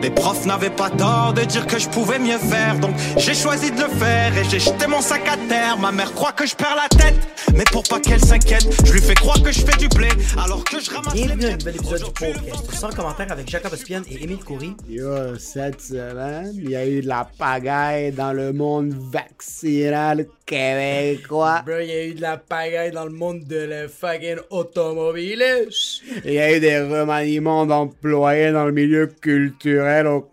Les profs n'avaient pas tort de dire que je pouvais mieux faire, donc j'ai choisi de le faire et j'ai jeté mon sac à terre. Ma mère croit que je perds la tête, mais pour pas qu'elle s'inquiète, je lui fais croire que je fais du blé alors que je ramasse les Bienvenue à un nouvel épisode du podcast. Sans commentaire avec Jacob Ospian et Émile Coury. Yo, cette semaine, il y a eu de la pagaille dans le monde vaccinal québécois. Bro, il y a eu de la pagaille dans le monde de la fucking automobile. Il y a eu des remaniements d'employés dans le milieu culturel au.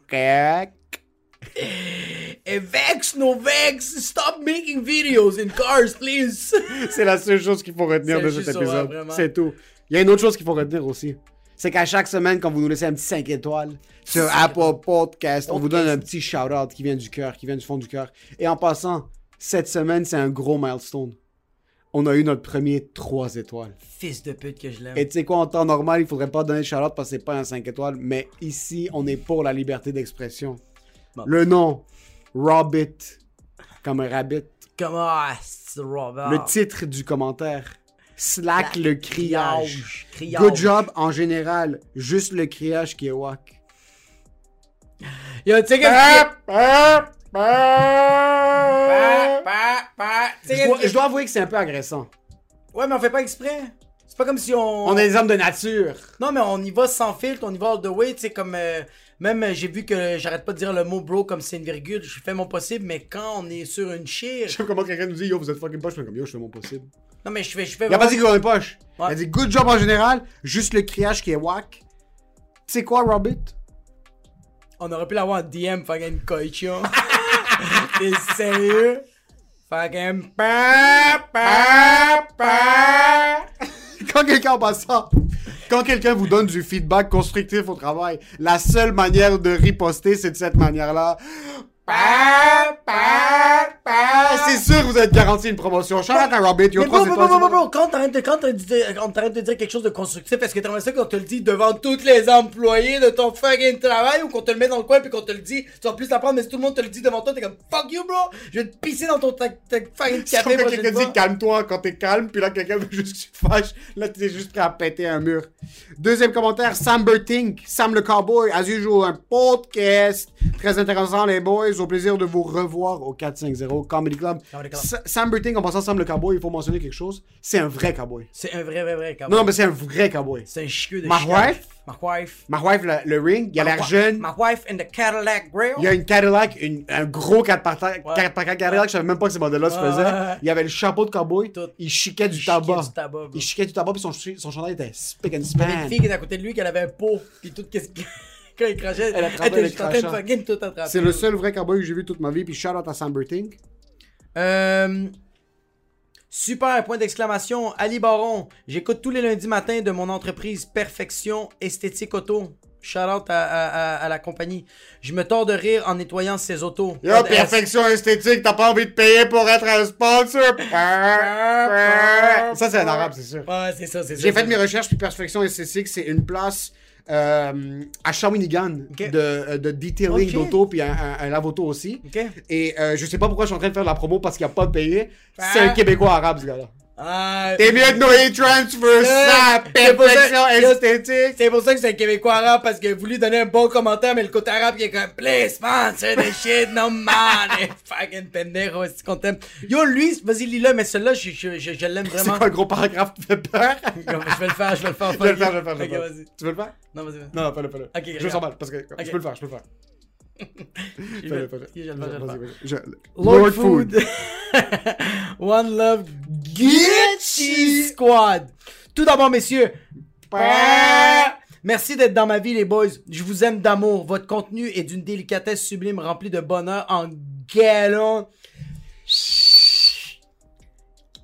Et vex, no vex, stop making videos in cars, please. C'est la seule chose qu'il faut retenir de cet épisode. C'est tout. Il y a une autre chose qu'il faut retenir aussi. C'est qu'à chaque semaine, quand vous nous laissez un petit 5 étoiles sur Apple Podcast, on vous donne un petit shout-out qui vient du cœur, qui vient du fond du cœur. Et en passant, cette semaine, c'est un gros milestone. On a eu notre premier 3 étoiles. Fils de pute que je l'aime. Et tu sais quoi, en temps normal, il faudrait pas donner shout-out parce que c'est pas un 5 étoiles, mais ici, on est pour la liberté d'expression. Bon. Le nom, Rabbit, comme un rabbit. Comment ah, Robert. Le titre du commentaire, Slack le criage. Good job en général, juste le criage qui est whack. Yo, tu sais pa. Tu sais Je dois, qu'est-ce je dois avouer que c'est un peu agressant. Ouais, mais on fait pas exprès. C'est pas comme si on... On est des hommes de nature. Non, mais on y va sans filtre, on y va all the way, tu sais, comme... euh, même, euh, j'ai vu que j'arrête pas de dire le mot bro comme c'est une virgule, je fais mon possible, mais quand on est sur une chire... Je sais comment quelqu'un nous dit Yo, vous êtes fucking poche, je fais comme Yo, je fais mon possible. Non, mais je fais... Je fais Il a pas dit qu'on est poche. Ouais. Il a dit Good job en général, juste le criage qui est whack. Tu sais quoi, Rabbit On aurait pu l'avoir en DM, fucking coichon. T'es sérieux? Fucking... Quand quelqu'un en passant, quand quelqu'un vous donne du feedback constructif au travail, la seule manière de riposter, c'est de cette manière-là. Pa. C'est sûr que vous êtes garanti une promotion. Out à Robert, yo, trois étoiles, quand t'arrêtes de, quand t'arrêtes de dire, quelque chose de constructif, est-ce que t'aimerais ça qu'on te le dit devant tous les employés de ton fucking travail ou qu'on te le met dans le coin puis qu'on te le dit, tu vas plus l'apprendre, mais si tout le monde te le dit devant toi, t'es comme fuck you, bro, je vais te pisser dans ton fucking café quand quelqu'un dit calme-toi quand t'es calme, puis là quelqu'un veut juste que tu fâches. Là t'es juste prêt à péter un mur. Deuxième commentaire, Sam Bertink, Sam le Cowboy, as usual, un podcast très intéressant les boys. Au plaisir de vous revoir au 450 Comedy Club. Comedy Club. Sa- Sam Bertink, en passant Sam le Cowboy, il faut mentionner quelque chose. C'est un vrai cowboy. C'est un vrai, vrai, vrai, Non, non, mais c'est un vrai cowboy. C'est un chieux de Ma wife? Ma wife. Ma wife, le, le ring, il a l'air jeune. Ma wife in the Cadillac Grill. Il y a une Cadillac, une- un gros 4x4 Ouais. 4x4 Cadillac, je savais même pas que ce modèle-là se ouais. Il y avait le chapeau de cowboy, Tout. il chiquait du tabac. du tabac. Il chiquait du tabac, puis son, son chandail était spick and Il y avait span. une fille qui était à côté de lui qui avait un pot, puis tout qu'est-ce que. Quand il crachait, Elle attrapait était en train de fucking tout attraper. C'est le seul vrai cowboy que j'ai vu toute ma vie, puis shout out à Sam Bertink. Euh, Super, point d'exclamation. Ali Baron, j'écoute tous les lundis matins de mon entreprise Perfection Esthétique Auto. Shout out à, à- à- à la compagnie. Je me tords de rire en nettoyant ses autos. Yo, perfection esthétique, t'as pas envie de payer pour être un sponsor? Ça, c'est un arabe, c'est sûr. Ouais, c'est ça, c'est ça. J'ai fait mes recherches, puis Perfection Esthétique, c'est une place euh, à Shawinigan Ok. de, euh, de detailing d'auto, puis un, un, un lave-auto aussi. Ok. Et euh, je sais pas pourquoi je suis en train de faire de la promo parce qu'il n'y a pas de payé. C'est Ah. un Québécois arabe, ce gars-là. Ah, T'es mieux de noyer transfer ça, c'est pour ça- perfection esthétique. C'est pour ça que c'est un Québécois arabe parce qu'il a voulu donner un bon commentaire, mais le côté arabe qui est comme Please sponsor the shit, no man. Fucking pendejo, c'est qu'on t'aime? Yo, lui, vas-y, lis-le, mais celui-là, je, je, je, je l'aime C'est vraiment. quoi un gros paragraphe qui fait peur? Je vais le faire, je vais le faire. Je vais le faire, je vais le faire, je vais Ok, le faire. vas-y. Tu veux le faire? Non, vas-y. Non, fais-le, fais-le. Ok, je me sens mal parce que je peux le faire, je peux le faire. Lord, Food. One Love Gucci Squad. Tout d'abord, messieurs. Merci d'être dans ma vie, les boys. Je vous aime d'amour. Votre contenu est d'une délicatesse sublime remplie de bonheur en galon.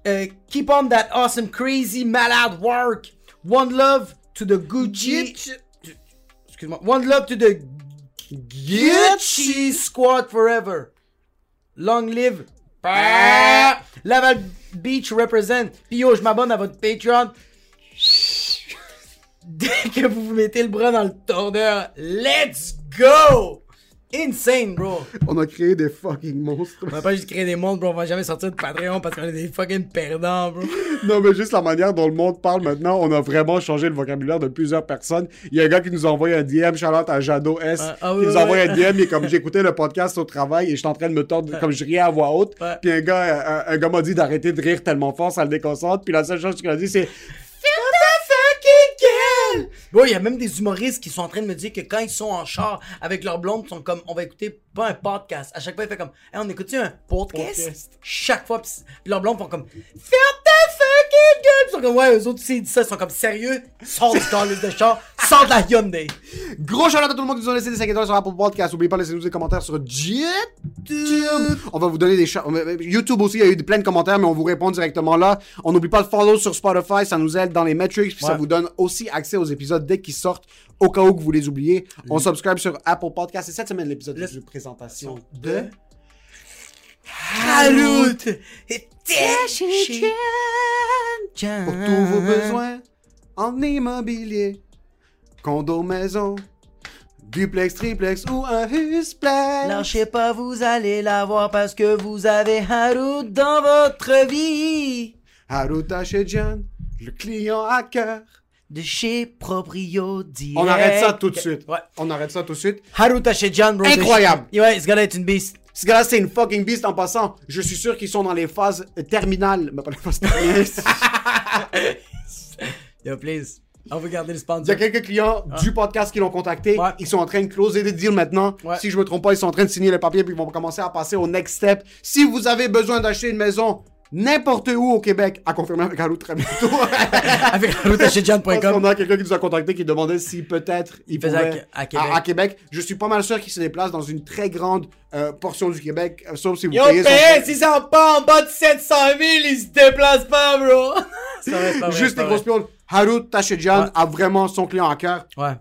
Euh, keep on that awesome, crazy, malade work. One love to the Gucci. Excuse-moi. One love to the Gucci squad forever. Long live. Laval Beach represent. Puis yo, je m'abonne à votre Patreon. Dès que vous vous mettez le bras dans le tordeur, let's go! Insane, bro! On a créé des fucking monstres. On va pas juste créer des mondes, bro. On va jamais sortir de Patreon parce qu'on est des fucking perdants, bro. Non, mais juste la manière dont le monde parle maintenant, on a vraiment changé le vocabulaire de plusieurs personnes. Il y a un gars qui nous a envoyé un DM, Charlotte à Jado S, Ah, ah qui oui, nous a oui, oui. un DM, et comme j'écoutais le podcast au travail et j'étais en train de me tordre, comme je riais à voix haute, Ouais. puis un gars, un, un gars m'a dit d'arrêter de rire tellement fort, ça le déconcentre, puis la seule chose qu'il a dit, c'est Bro, il y a même des humoristes qui sont en train de me dire que quand ils sont en char avec leur blonde, ils sont comme, on va écouter pas un podcast. À chaque fois, ils font comme, hey, on écoute un podcast? Podcast. Chaque fois, leurs blondes font comme, ferme ta fucking gueule! Ils sont comme, ouais, eux autres, s'ils disent ça, ils sont comme, sérieux? Sors du calice de char, sors de la Hyundai. Gros shout à tout le monde qui nous a laissé des 5 étoiles sur Apple Podcast. N'oubliez pas de laisser nous des commentaires sur YouTube. On va vous donner des shout- YouTube aussi, il y a eu plein de commentaires, mais on vous répond directement là. On n'oublie pas de follow sur Spotify, ça nous aide dans les metrics, puis ça vous donne aussi accès aux épisodes dès qu'ils sortent, au cas où que vous les oubliez. On subscribe sur Apple Podcast. Et cette semaine, l'épisode de présentation de... Harout! Pour tous vos besoins en immobilier, condo, maison, duplex, triplex ou un husplex. Lâchez pas, vous allez l'avoir parce que vous avez Harout dans votre vie. Haruta chez John, le client à cœur. De chez Proprio Direct. On arrête ça tout de suite. Ouais. On arrête ça tout de suite. Haruta chez John, bro. Incroyable. Ouais, ce gars-là est une beast. Ce gars-là, c'est une fucking beast en passant. Je suis sûr qu'ils sont dans les phases terminales. Mais pas les phases terminales. Yo, please. On veut garder le Il y a quelques clients du podcast qui l'ont contacté. Ouais. Ils sont en train de closer des deals maintenant. Ouais. Si je me trompe pas, ils sont en train de signer les papiers puis ils vont commencer à passer au next step. Si vous avez besoin d'acheter une maison n'importe où au Québec, à confirmer avec Haru très bientôt. Avec qu'on John.com. a quelqu'un qui nous a contacté qui demandait si peut-être il, faisait à à Québec. à Québec. Je suis pas mal sûr qu'il se déplace dans une très grande euh, portion du Québec, euh, sauf si vous Yo, payez son- si ça pas en bas de 700 000, il se déplace pas, bro. Pas vrai, Juste des grosses pioles. Haru Tachedjan Ouais. a vraiment son client à cœur. Ouais.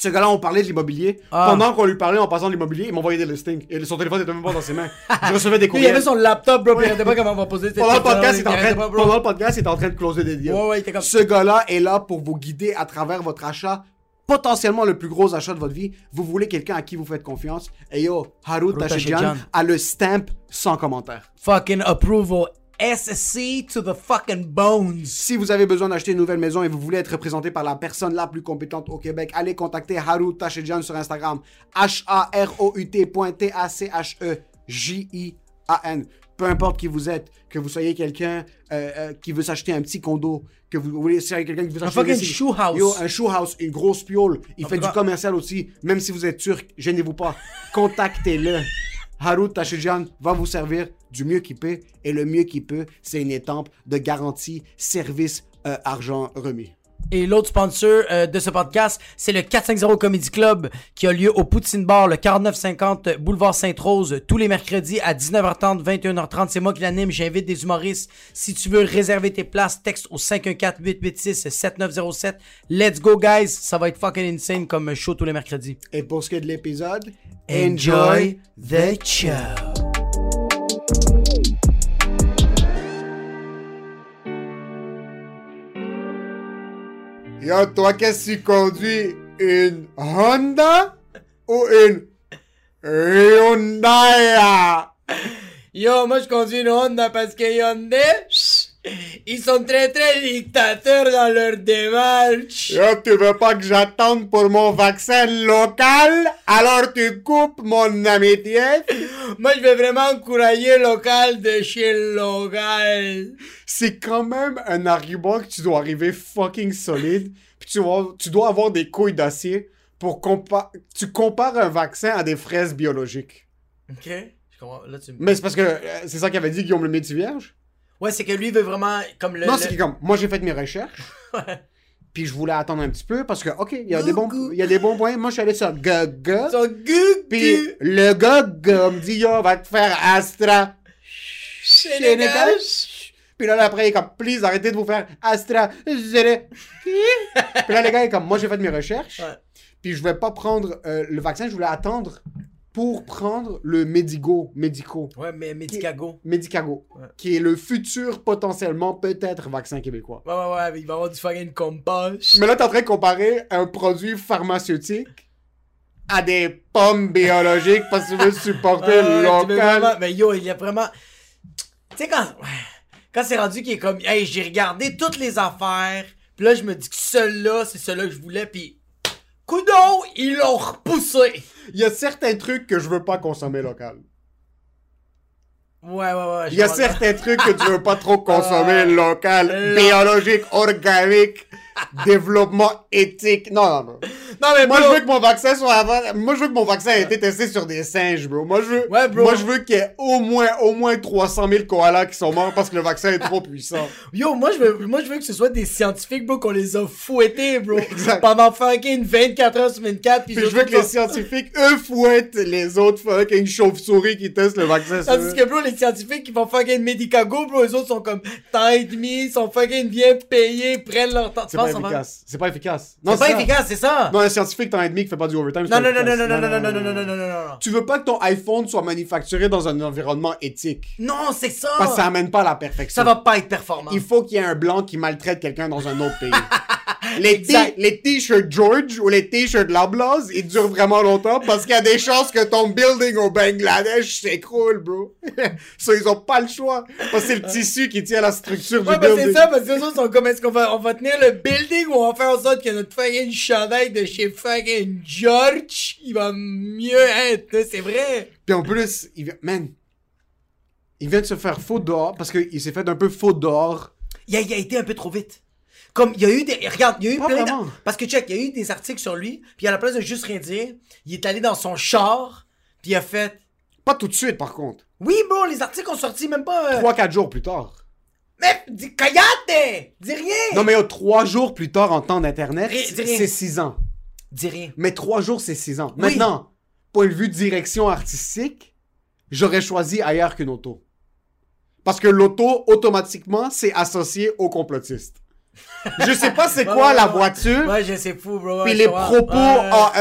Ce gars-là, on parlait de l'immobilier. Ah. Pendant qu'on lui parlait en passant de l'immobilier, il m'envoyait des listings. Et son téléphone était même pas dans ses mains. Je recevais des Lui, il avait courriels. son laptop, bro, puis il pas comment on va poser Pendant le podcast, train, pas, pendant le podcast, il était en train de closer des deals. Ouais, ouais, il était comme- Ce gars-là est là pour vous guider à travers votre achat, potentiellement le plus gros achat de votre vie. Vous voulez quelqu'un à qui vous faites confiance. Et yo, Haru Tachedjan Tachedjan. a le stamp sans commentaire. Fucking approval. SC to the fucking bones. Si vous avez besoin d'acheter une nouvelle maison et vous voulez être représenté par la personne la plus compétente au Québec, allez contacter Haru Tachedjan sur Instagram. H-A-R-O-U-T.C-H-E-J-I-A-N. Peu importe qui vous êtes, que vous soyez quelqu'un euh, euh, qui veut s'acheter un petit condo, que vous voulez c'est quelqu'un qui veut s'acheter fucking des- shoe house. Yo, un shoe house, une grosse piole. Il fait du commercial aussi. Même si vous êtes turc, gênez-vous pas. Contactez-le. Harout Tachidjan va vous servir du mieux qu'il peut. Et le mieux qu'il peut, c'est une étampe de garantie, service, euh, argent remis. Et l'autre sponsor euh, de ce podcast, c'est le 450 Comedy Club qui a lieu au Poutine Bar, le 4950 Boulevard Sainte-Rose, tous les mercredis à 19h30, 21h30. C'est moi qui l'anime, j'invite des humoristes. Si tu veux réserver tes places, texte au 514-886-7907. Let's go, guys! Ça va être fucking insane comme show tous les mercredis. Et pour ce qui est de l'épisode, Enjoy the show! Yo, toi, qu'est-ce que tu conduis? Une Honda ou une Hyundai? Yo, moi je conduis une Honda parce que Hyundai, ils sont très très dictateurs dans leur démarche. Yo, tu veux pas que j'attende pour mon vaccin local? Alors tu coupes mon amitié? Moi je vais vraiment encourager local de chez local. C'est quand même un argument que tu dois arriver fucking solide. Puis tu, dois- tu dois avoir des couilles d'acier pour compa tu compares un vaccin à des fraises biologiques. Ok, je comprends. Là, tu... Mais c'est parce que euh, c'est ça qu'avait dit Guillaume le Métis Vierge. Ouais, c'est que lui veut vraiment comme le. non, le- c'est que comme moi j'ai fait mes recherches. Puis je voulais attendre un petit peu parce que ok, il y a des bons il y a des bons points. Moi je suis allé sur Gaga. Gugu. Puis le gars me dit yo va te faire Astra. Sénégal. Puis là, après, il est comme, please, arrêtez de vous faire Astra. Puis là, les gars, il est comme, moi, j'ai fait mes recherches. Ouais. Puis je vais pas prendre euh, le vaccin, je voulais attendre pour prendre le Medigo, Medico, Ouais, mais Medicago. Medicago, Ouais. qui est le futur potentiellement peut-être vaccin québécois. Ouais, ouais, ouais, mais il va y avoir du fucking compost. Mais là, t'es en train de comparer un produit pharmaceutique à des pommes biologiques parce que tu veux supporter veux local. vraiment- Mais yo, il y a vraiment. Tu sais, quand. Quand c'est rendu qu'il est comme. Hey, j'ai regardé toutes les affaires. Puis là, je me dis que celui-là, c'est celui-là que je voulais. Puis. Coudon, ils l'ont repoussé. Il y a certains trucs que je veux pas consommer local. Ouais, ouais, ouais. Il y a certains trucs que tu veux pas trop consommer local, biologique, organique, développement éthique. Non, non, non. Non, mais Moi, bro, je veux que mon vaccin soit avant... Moi, je veux que mon vaccin ait été testé sur des singes, bro. Moi, je veux... Ouais, bro. Moi, je veux qu'il y ait au moins, au moins 300 000 koalas qui sont morts parce que le vaccin est trop puissant. Yo, moi je, veux, moi, je veux que ce soit des scientifiques, bro, qu'on les a fouettés, bro. Exact. Pendant fucking 24 heures sur 24. Puis, Puis je veux que les scientifiques, eux, fouettent les autres fucking chauves-souris qui testent le vaccin eux. Tandis que, bro, les scientifiques qui font fucking Medicago, bro, eux autres sont comme temps et demi, sont fucking bien payés, prennent leur temps. Tu pas efficace. C'est pas efficace. C'est pas efficace, c'est ça. Non, un scientifique temps et demi qui fait pas du overtime, Non, pas non, non, non, efficace. non, non, non, non, non, non, non, non, non, non, non. Tu veux pas que ton iPhone soit manufacturé dans un environnement éthique. Non, c'est ça. Parce que ça amène pas à la perfection. Ça va pas être performant. Il faut qu'il y ait un blanc qui maltraite quelqu'un dans un autre pays. les, t-shirts George ou les t-shirts Loblaws, ils durent vraiment longtemps parce qu'il y a des chances que ton building au Bangladesh s'écroule, bro. ça, ils ont pas le choix. Parce que c'est le tissu qui tient la structure Ouais, du bah c'est building. ça, parce que les autres sont comme, est-ce qu'on va, on va tenir le building ou on va faire en sorte que notre fucking chandail de chez fucking George, il va mieux être, c'est vrai. Puis en plus, il vient, man, il vient de se faire faux dehors parce qu'il s'est fait un peu faux dehors. Il a, il a été un peu trop vite. Comme, il y a eu des, regarde, il y a eu Pas plein vraiment. parce que check, il y a eu des articles sur lui, puis à la place de juste rien dire, il est allé dans son char, puis il a fait, Pas tout de suite, par contre. oui, bro, les articles ont sorti même pas, euh, 3-4 jours plus tard. mais, dis, callate! Dis rien! Non, mais oh, trois jours plus tard en temps d'Internet, c'est 6 ans. Dis rien. Mais trois jours, c'est 6 ans. Oui. Maintenant, point de vue direction artistique, j'aurais choisi ailleurs qu'une auto. Parce que l'auto, automatiquement, c'est associé aux complotistes. Je sais pas c'est quoi ouais, la voiture. Ouais, je sais fou, bro. Puis les propos,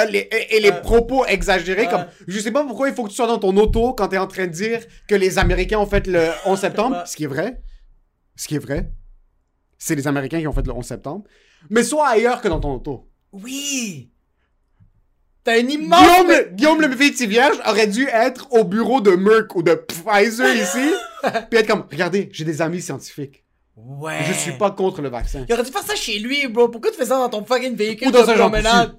les- et, les propos exagérés, comme je sais pas pourquoi il faut que tu sois dans ton auto quand t'es en train de dire que les Américains ont fait le 11 septembre, ce qui est vrai, ce qui est vrai, c'est les Américains qui ont fait le 11 septembre, mais sois ailleurs que dans ton auto. Oui! T'as une immense... Guillaume, Guillaume le petit vierge aurait dû être au bureau de Merck ou de Pfizer ici, puis être comme, regardez, j'ai des amis scientifiques, Ouais. je suis pas contre le vaccin. Il aurait dû faire ça chez lui, bro. Pourquoi tu fais ça dans ton fucking véhicule Ou dans de un promenade?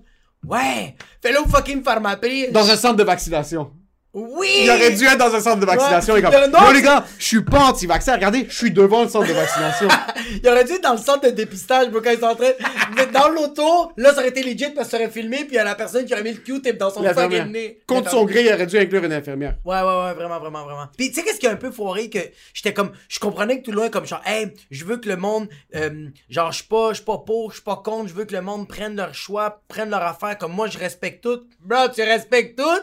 Ouais! Fais-le au fucking pharmaprix. Dans un centre de vaccination. Oui! Il aurait dû être dans un centre de vaccination. Ouais. et comme, Non, non, les gars, je suis pas anti-vaccin. Regardez, je suis devant le centre de vaccination. Il aurait dû être dans le centre de dépistage, bro, quand ils sont en train... Mais dans l'auto, là, ça aurait été legit parce que ça aurait filmé, puis il y a la personne qui aurait mis le Q-tip dans son fucking nez. Contre son gré, il aurait dû inclure une infirmière. Ouais, ouais, ouais, vraiment, vraiment, vraiment. Puis, tu sais, qu'est-ce qui a un peu foiré que j'étais comme, je comprenais que tout loin, comme genre, hey, je veux que le monde, euh, genre, je suis pas, je suis pas pour, je suis pas contre, je veux que le monde prenne leur choix, prenne leur affaire, comme moi, je respecte tout. Bro, tu respectes tout?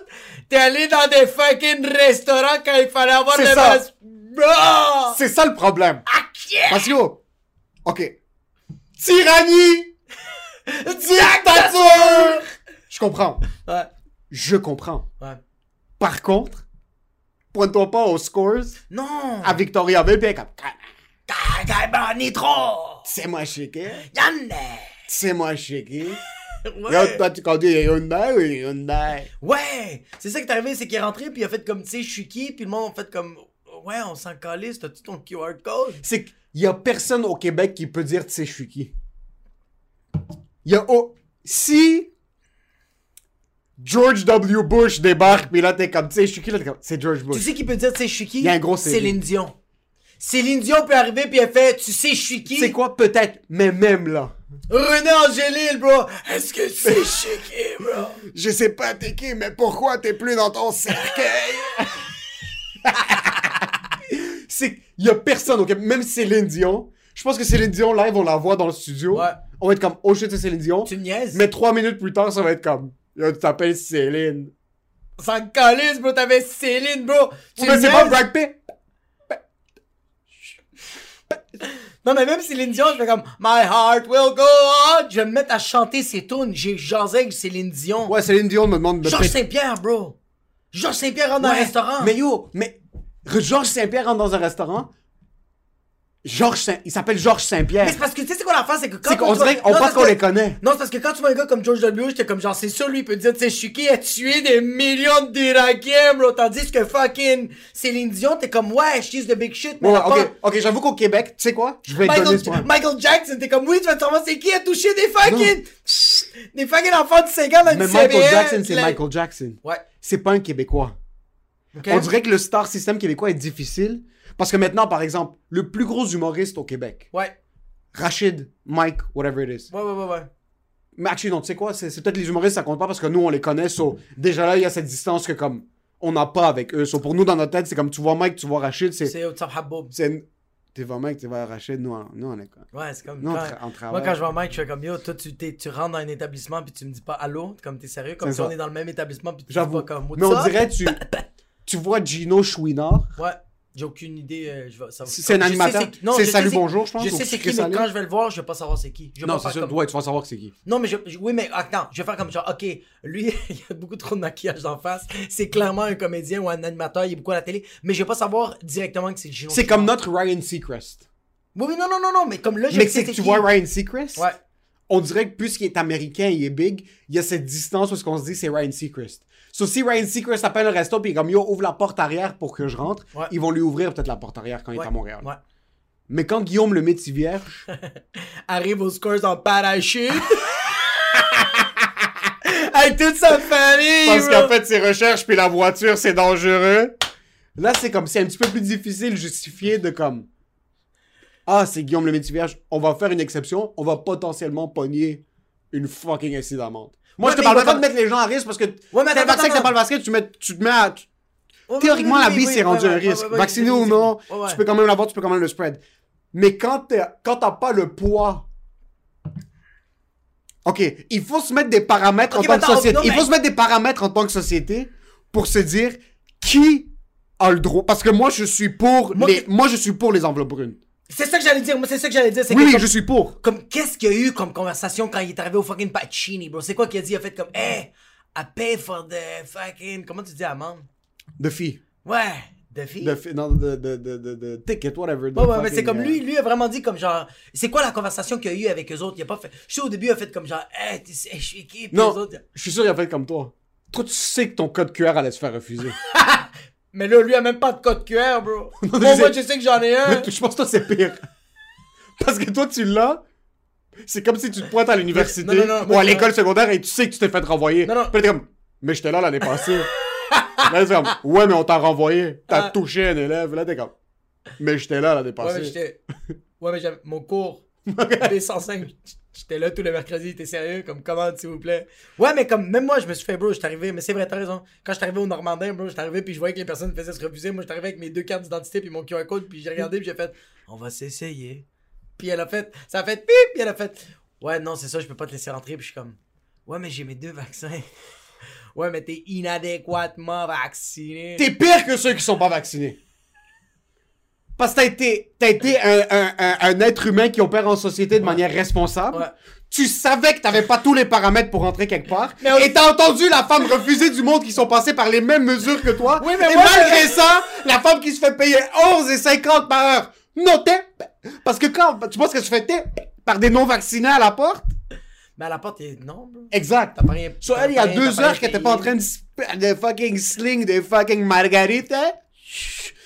T'es allé dans des fucking restaurants quand il fallait avoir le ça. Bro! C'est ça le problème. Ah, Parce que, ok. Tyrannie! Dictature! Je comprends. Ouais, Je comprends. ouais. Par contre, pointe-toi pas aux scores Non! à Victoriaville pis comme, Ah, c'est moi chiqué. Yann! C'est moi chiqué. Ouais. Toi, tu conduis Hyundai ou Hyundai? Ouais! C'est ça qui est arrivé, c'est qu'il est rentré, puis il a fait comme, tu sais, je suis qui, puis le monde a fait comme, ouais, on s'en calisse, t'as-tu ton QR code? c'est qu'il y a personne au Québec qui peut dire tu sais je suis qui. Il y a oh, si George W. Bush débarque puis là t'es comme tu sais je suis qui là c'est George Tu Bush. sais qui peut dire, tu sais, je suis qui? Il y a un gros. Céline Dion. Céline Dion peut arriver, puis elle fait, tu sais, je suis qui? C'est quoi peut-être mais même là. René Angélil, bro! Est-ce que tu sais, suis qui, bro? Je sais pas t'es qui mais pourquoi t'es plus dans ton cercueil? C'est y a personne Québec même Céline Dion. Je pense que Céline Dion live on la voit dans le studio. Ouais. On va être comme oh shit c'est Céline Dion. Tu niaises? Mais trois minutes plus tard ça va être comme Yo, tu t'appelles Céline. S'en calisse, bro, t'avais Céline, bro! Tu mais me c'est pas? Brad Pitt. Non, mais même Céline Dion, je fais comme My heart will go on. Je vais me mettre à chanter ses tunes. J'ai jasé avec Céline Dion. Ouais, Céline Dion me demande de Georges Saint-Pierre, bro. Georges Saint-Pierre rentre dans un Ouais, restaurant. Mais yo, mais Georges Saint-Pierre rentre dans un restaurant. Georges Saint... Il s'appelle Georges Saint-Pierre. Mais c'est parce que tu sais quoi l'affaire, c'est que quand dirait Non, pense qu'on que- les connaît. Non, c'est parce que quand tu vois un gars comme George W, j'étais comme genre, c'est sûr, lui, il peut te dire, tu sais, Chucky a tué des millions d'Irakiens, bro? Tandis que fucking Céline Dion, t'es comme, ouais, she's the big shit, mais Ouais, ok, pas- ok, j'avoue qu'au Québec, tu sais quoi? Je vais donner Michael. Michael Jackson, t'es comme, oui, tu vas te savoir c'est qui? A touché des fucking, des fucking enfants de 5 ans dans Mais Michael CBL, Jackson, c'est la- Michael Jackson. Ouais. C'est pas un Québécois. On dirait que le star system québécois est difficile. Parce que maintenant, par exemple, le plus gros humoriste au Québec, Ouais. Rachid, Mike, whatever it is. Ouais, ouais, ouais, ouais. Mais actually, non, tu sais quoi? C'est peut-être les humoristes, ça compte pas parce que nous, on les connaît. So, déjà là, il y a cette distance que comme, on n'a pas avec eux. So, pour nous, dans notre tête, c'est comme tu vois Mike, tu vois Rachid, c'est. C'est Tu vois Mike, tu vois Rachid, nous, nous on est quoi? Ouais, c'est comme. Nous, on, quand- tra- on Moi, travaille. quand je vois Mike, je fais comme yo, toi, tu, tu rentres dans un établissement puis tu me dis pas allô, comme t'es sérieux, comme si ça. on est dans le même établissement puis tu dis pas comme Mais on dirait, tu, tu vois Gino Chouinard? Ouais, j'ai aucune idée. euh, je vais, ça, C'est un animateur? c'est non, C'est Salut Bonjour, je pense, Je sais c'est qui, mais quand je vais le voir, je vais pas savoir c'est qui. Je vais Non, c'est sûr. comme- Ouais, tu vas savoir que c'est qui. Non, mais je, je- oui, mais attends, je vais faire comme genre, ok, lui, il y a beaucoup trop de maquillage d'en face. C'est clairement un comédien ou un animateur, il est beaucoup à la télé, mais je vais pas savoir directement que c'est Gino. C'est comme notre Ryan Seacrest. Oui, oui, non, non, non, non, mais comme là, je Mais c'est que tu qui. vois Ryan Seacrest? Ouais. On dirait que puisqu'il est américain, il est big, il y a cette distance où ce qu'on se dit c'est Ryan Seacrest. So si Ryan Seacrest appelle un resto puis comme yo ouvre la porte arrière pour que je rentre, Ouais. ils vont lui ouvrir peut-être la porte arrière quand il est à Montréal. Ouais. Mais quand Guillaume le métier vierge, Arrive aux scores en parachute. Avec toute sa famille. parce qu'en fait ses recherches puis la voiture c'est dangereux. Là c'est comme c'est un petit peu plus difficile de justifier de comme ah c'est Guillaume le métier vierge, on va faire une exception, on va potentiellement pogner une fucking incident Moi Ouais, je te mais parle pas de mettre les gens à risque parce que mais t'as attends, le vaccin, attends, t'as pas le basket, tu, mets, tu te mets à. tu- Ouais, Théoriquement, la vie, c'est ouais, rendu ouais, un ouais, risque. ouais, ouais, Vacciné ou non, ouais, ouais. tu peux quand même l'avoir, tu peux quand même le spread. Mais quand t'es- quand t'as pas le poids. Ok, il faut se mettre des paramètres en tant mais que société. non, Il mais- faut se mettre des paramètres en tant que société pour se dire qui a le droit. Parce que moi, je suis pour Moi, les, que- moi, je suis pour les enveloppes brunes. C'est ça que j'allais dire. Moi, c'est ça que j'allais dire. Oui, que comme- je suis pour. Comme, qu'est-ce qu'il y a eu comme conversation quand il est arrivé au fucking Pacini, bro? C'est quoi qu'il a dit? Il a fait comme, hey, I pay for the fucking. Comment tu dis amende? De filles. Ouais, de fille. De, fi- non, de, de, de, ticket, whatever. Ouais, ouais, mais c'est comme euh, lui, lui a vraiment dit comme genre, c'est quoi la conversation qu'il a eu avec eux autres? Il a pas fait. Je sais au début, il a fait comme genre, hey, tu sais, je suis qui? Non, je suis sûr qu'il a fait comme toi. Toi, tu sais que ton code QR allait se faire refuser. Mais là, lui a même pas de code QR, bro. Non, Bon, je moi, sais. je sais que j'en ai un. Mais je pense que toi, c'est pire. Parce que toi, tu l'as. C'est comme si tu te pointes à l'université Non, non, non, ou moi, à l'école secondaire et tu sais que tu t'es fait renvoyer. Non, non. Puis t'es comme, mais j'étais là l'année passée. là, c'est comme, ouais, mais on t'a renvoyé. T'as Ah. touché un élève. Là, t'es comme, mais j'étais là l'année Ouais, mais passée. j'étais. Ouais, mais j'avais mon cours. B105. J'étais là tous les mercredis, t'es sérieux? Comme commande, s'il vous plaît. Ouais, mais comme, même moi, je me suis fait, bro, j'étais arrivé, mais c'est vrai, t'as raison. Quand j'étais arrivé au Normandin, bro, j'étais arrivé, puis je voyais que les personnes faisaient se refuser. Moi, j'étais arrivé avec mes deux cartes d'identité, puis mon QR code, puis j'ai regardé, puis j'ai fait, on va s'essayer. Puis elle a fait, ça a fait pip, puis elle a fait, ouais, non, c'est ça, je peux pas te laisser rentrer, puis je suis comme, ouais, mais j'ai mes deux vaccins. Ouais, mais t'es inadéquatement vacciné. T'es pire que ceux qui sont pas vaccinés. Parce que t'as été, t'as été un, un, un, un être humain qui opère en société de manière responsable. Ouais. Tu savais que t'avais pas tous les paramètres pour rentrer quelque part. Mais on- Et t'as entendu la femme refuser du monde qui sont passés par les mêmes mesures que toi. Oui, mais et moi, malgré je- ça, la femme qui se fait payer 11 et 50 par heure. Non, t'es... Parce que quand tu penses que tu fais t'es par des non-vaccinés à la porte? Mais à la porte, il est non, bro. Exact. T'as pas rien. So, t'as elle, il y a deux heures qu'elle était pas en train de, de fucking sling des fucking margaritas chut,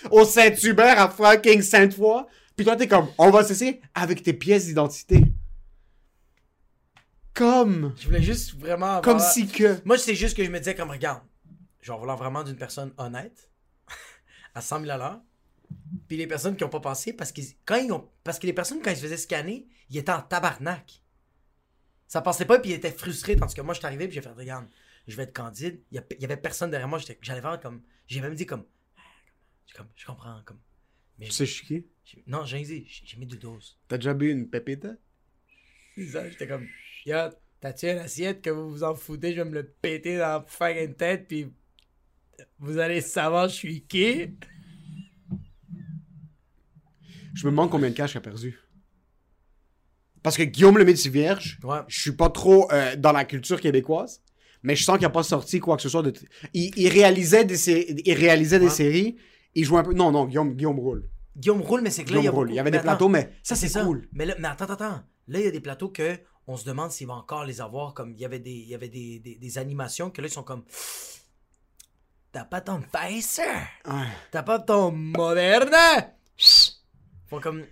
au Saint-Hubert à fucking Sainte-Foy. Puis toi, t'es comme, on va s'essayer avec tes pièces d'identité. Comme. Je voulais juste vraiment. avoir- Comme si que. Moi, c'est juste que je me disais, comme, regarde, je vais vouloir vraiment d'une personne honnête, à 100 000 à l'heure. Puis les personnes qui ont pas pensé, parce, qu'ils quand ils ont, parce que les personnes, quand ils se faisaient scanner, ils étaient en tabarnak. Ça passait pas, puis ils étaient frustrés. Tandis que moi, je suis arrivé, puis j'ai fait, regarde, je vais être candide. Il y, avait personne derrière moi. j'étais- J'allais faire comme. J'ai même dit, comme. Je, comme, je comprends, comme. Mais Tu sais, je suis qui? j'ai- non, j'ai dit, j'ai mis deux doses. T'as déjà bu une ça, j'étais comme, yo, t'as-tu une assiette que vous vous en foutez, je vais me le péter dans la fucking tête, puis vous allez savoir je suis qui? Je me demande combien de cash a perdu. Parce que Guillaume le Métis Vierge, Ouais. je suis pas trop euh, dans la culture québécoise, mais je sens qu'il a pas sorti quoi que ce soit de. Il, il réalisait des, sé- il réalisait des séries, il jouait un peu. Non, non, Guillaume, Guillaume roule. Guillaume roule, mais c'est que là, il y a Guillaume roule. beaucoup- Il y avait mais des attends, plateaux, mais Ça, c'est cool. Mais, là, mais attends, attends. Là, il y a des plateaux que on se demande s'il va encore les avoir. Comme il y avait des, il y avait des, des, des animations que là, ils sont comme. T'as pas ton Pfizer? Ouais. T'as pas ton Moderna? Faut comme.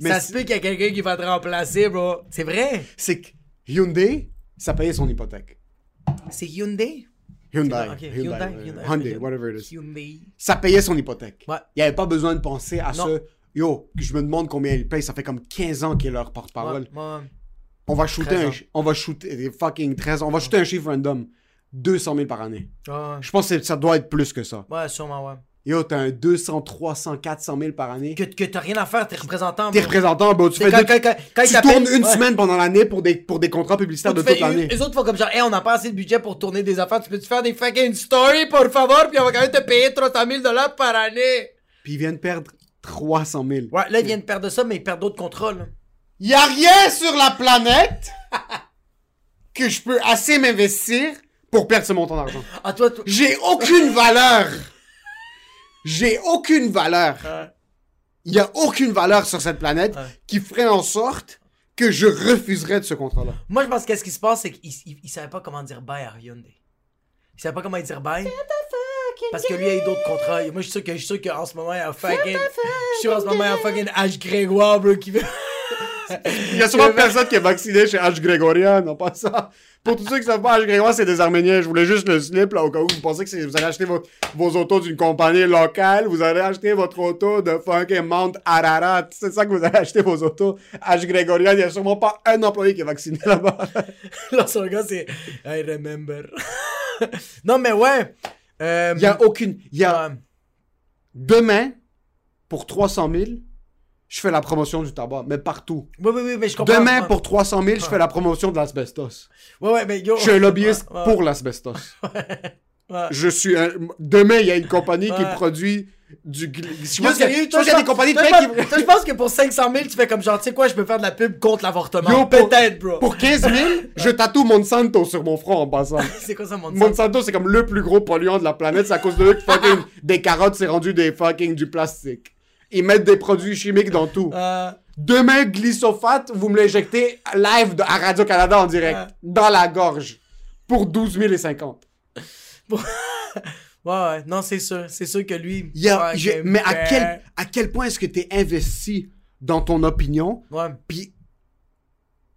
Mais ça c'est- se peut qu'il y a quelqu'un qui va te remplacer, bro. C'est vrai. C'est que Hyundai, ça payait son hypothèque. C'est Hyundai? Hyundai. Hyundai, Hyundai, euh, Hyundai, Hyundai, ok. whatever it is. Hyundai. Ça payait son hypothèque. Ouais. Il n'y avait pas besoin de penser à Non. ce. Yo, je me demande combien il paye. Ça fait comme 15 ans qu'il est leur porte-parole. Ouais, ouais. On va shooter 13 un, ans. ch- on va shooter fucking 13 On va shooter un chiffre random. 200 000 par année. Je pense que ça doit être plus que ça. ouais, sûrement, ouais. Yo, t'as un 200, 300, 400 000 par année. Que, que t'as rien à faire, t'es représentant. T'es représentant, bro. Tu, fais quand, deux- quand, quand, quand ils tu tournes une ouais. semaine pendant l'année pour des, pour des contrats publicitaires de toute l'année. Les autres font comme genre, hey, on n'a pas assez de budget pour tourner des affaires. Tu peux-tu faire des fucking stories, pour favor? Puis on va quand même te payer 300 000 dollars par année. Puis ils viennent perdre 300 000. Ouais, là, ils viennent perdre ça, mais ils perdent d'autres contrats, là. Y a rien sur la planète que je peux assez m'investir pour perdre ce montant d'argent. Ah, toi, toi. J'ai aucune valeur. J'ai aucune valeur. Il y a aucune valeur sur cette planète qui ferait en sorte que je refuserais de ce contrat-là. Moi, je pense que ce qui se passe, c'est qu'ils ils, ils savaient pas comment dire bye à Hyundai. Ils savaient pas comment dire bye. Parce que lui, il a eu d'autres contrats. Moi, je suis sûr que je suis sûr qu'en ce moment, il y a un fucking. Je suis sûr en ce moment, il y a un fucking H. Grégoire, bro, qui veut. Il y a souvent personne qui est vacciné chez H. Grégorian, en passant. Pour tous ceux qui savent pas, H. Grégorian, c'est des Arméniens. Je voulais juste le slip, là, au cas où vous pensez que vous allez acheter vos, vos autos d'une compagnie locale. Vous allez acheter votre auto de fucking Mount Ararat. C'est ça que vous allez acheter vos autos. H. Grégorian, il y a sûrement pas un employé qui est vacciné là-bas. Là, son gars, c'est. I remember. non, mais ouais. Euh, Il y a aucune. Il y a. Demain, pour 300 000, je fais la promotion du tabac, mais partout. Oui, oui, oui, mais je comprends. Demain, pour 300 000, je fais la promotion de l'asbestos. Ouais, ouais, mais yo. Je suis un lobbyiste Ouais, ouais. pour l'asbestos. Ouais. Je suis un... Demain, il y a une compagnie qui produit du... Je pense qu'il y a- sérieux, je pense des compagnies de toi, je que pour 500 000, tu fais comme genre, tu sais quoi, je peux faire de la pub contre l'avortement. Yo, Peut-être, bro. Pour 15 000, je tatoue Monsanto sur mon front en passant. C'est quoi ça, mon sang? Monsanto, c'est comme le plus gros polluant de la planète. C'est à cause de eux que fucking des carottes, c'est rendu des fucking du plastique. Ils mettent des produits chimiques dans tout. Euh, Demain, glyphosate, vous me l'injectez live de- à Radio-Canada en direct, Ouais. dans la gorge, pour 12 050. ouais, ouais, non, c'est sûr. C'est sûr que lui. Ouais, que- mais à que- quel, à quel point est-ce que tu es investi dans ton opinion, Ouais. puis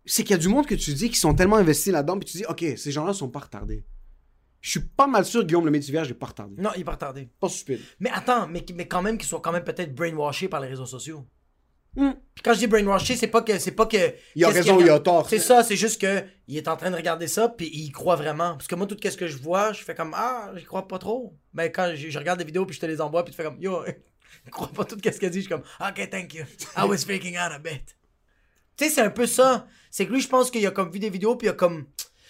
c'est qu'il y a du monde que tu dis qui sont tellement investis là-dedans, puis tu dis, OK, ces gens-là sont pas retardés. Je suis pas mal sûr que Guillaume le Métivier, n'est pas retardé. Non, il est pas retardé. Pas stupide. Mais attends, mais, mais quand même qu'ils soient quand même peut-être brainwashés par les réseaux sociaux. Hmm. Puis quand je dis brainwashé, c'est pas que c'est pas que Il a raison, qu'il il a tort. C'est ça, c'est juste que il est en train de regarder ça puis il y croit vraiment. Parce que moi tout ce que je vois, je fais comme ah, j'y crois pas trop. Ben quand je, je regarde des vidéos puis je te les envoie puis tu fais comme yo, je crois pas tout ce qu'elle dit, je suis comme OK, thank you. I was freaking out a bit. Tu sais, c'est un peu ça. C'est que lui, je pense qu'il a comme vu des vidéos puis il a comme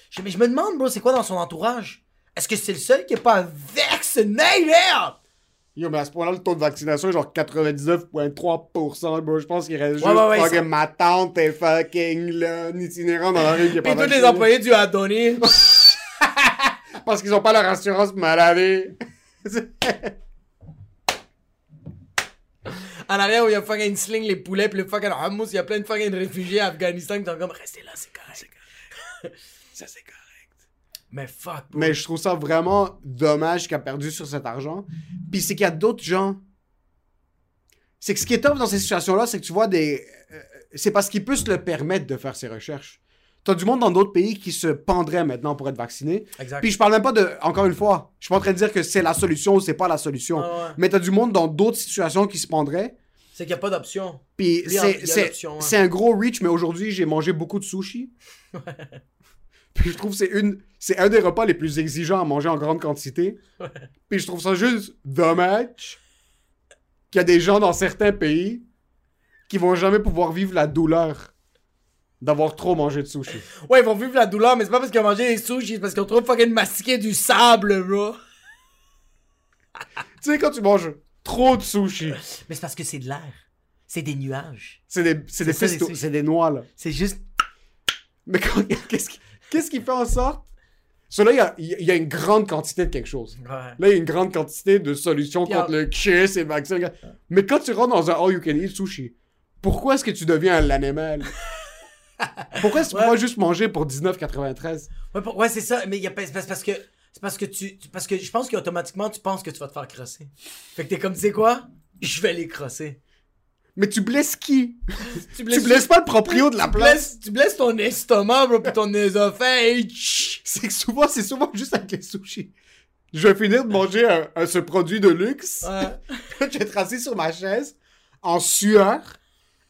je, mais je me demande bro, c'est quoi dans son entourage? Est-ce que c'est le seul qui est pas vaccinated Yo, mais à ce point-là, le taux de vaccination est genre 99,3%. bro. Je pense qu'il reste Ouais, juste ouais, ouais, ça- ma tante est fucking là, un itinérant dans la rue qui est Puis pas tous les vacciné. employés du Adonis. Parce qu'ils ont pas leur assurance maladie. En arrière où il y a fucking sling les poulets, puis le fucking hummus, il y a plein de fucking réfugiés à Afghanistan qui sont comme restez là, c'est correct. Ça, c'est correct. Mais fuck, bro. Mais je trouve ça vraiment dommage qu'il a perdu sur cet argent. Puis c'est qu'il y a d'autres gens. C'est que ce qui est top dans ces situations-là, c'est que tu vois des. euh, c'est parce qu'il peut se le permettre de faire ses recherches. T'as du monde dans d'autres pays qui se pendrait maintenant pour être vacciné. Exact. Puis je parle même pas de. Encore une fois, je suis pas en train de dire que c'est la solution ou c'est pas la solution. Ah ouais. Mais t'as du monde dans d'autres situations qui se pendraient. C'est qu'il n'y a pas d'option. Puis c'est- ouais. c'est un gros reach, mais aujourd'hui, j'ai mangé beaucoup de sushi. Puis je trouve que c'est une c'est un des repas les plus exigeants à manger en grande quantité. Puis je trouve ça juste dommage qu'il y a des gens dans certains pays qui vont jamais pouvoir vivre la douleur d'avoir trop mangé de sushi. Ouais, ils vont vivre la douleur, mais c'est pas parce qu'ils ont mangé des sushis, c'est parce qu'ils ont trop fucking mastiqué du sable, bro. tu sais, quand tu manges trop de sushi, Mais c'est parce que c'est de l'air. C'est des nuages. C'est des, c'est des des- c'est des noix, là. C'est juste. Mais qu'est-ce qui, qu'est-ce qui fait en sorte... Cela, il y a, il y a une grande quantité de quelque chose. Ouais. Là, il y a une grande quantité de solutions contre le kiss et le vaccin. Mais quand tu rentres dans un all-you-can-eat sushi, pourquoi est-ce que tu deviens un l'animal? pourquoi est-ce que tu peux pas juste manger pour 19,93? Ouais, pour- ouais, c'est ça, mais il y a pas- c'est parce que c'est parce que tu tu- parce que je pense qu'automatiquement tu penses que tu vas te faire crosser. Fait que t'es comme tu sais quoi? Je vais les crosser. Mais tu blesses qui? Tu Tu blesses pas le proprio de la place? tu blesses ton estomac, bro, pis ton œsophage. C'est que souvent, c'est souvent juste avec les sushis. Je vais finir de manger un- un- ce produit de luxe. Ouais. je vais être assis sur ma chaise, en sueur,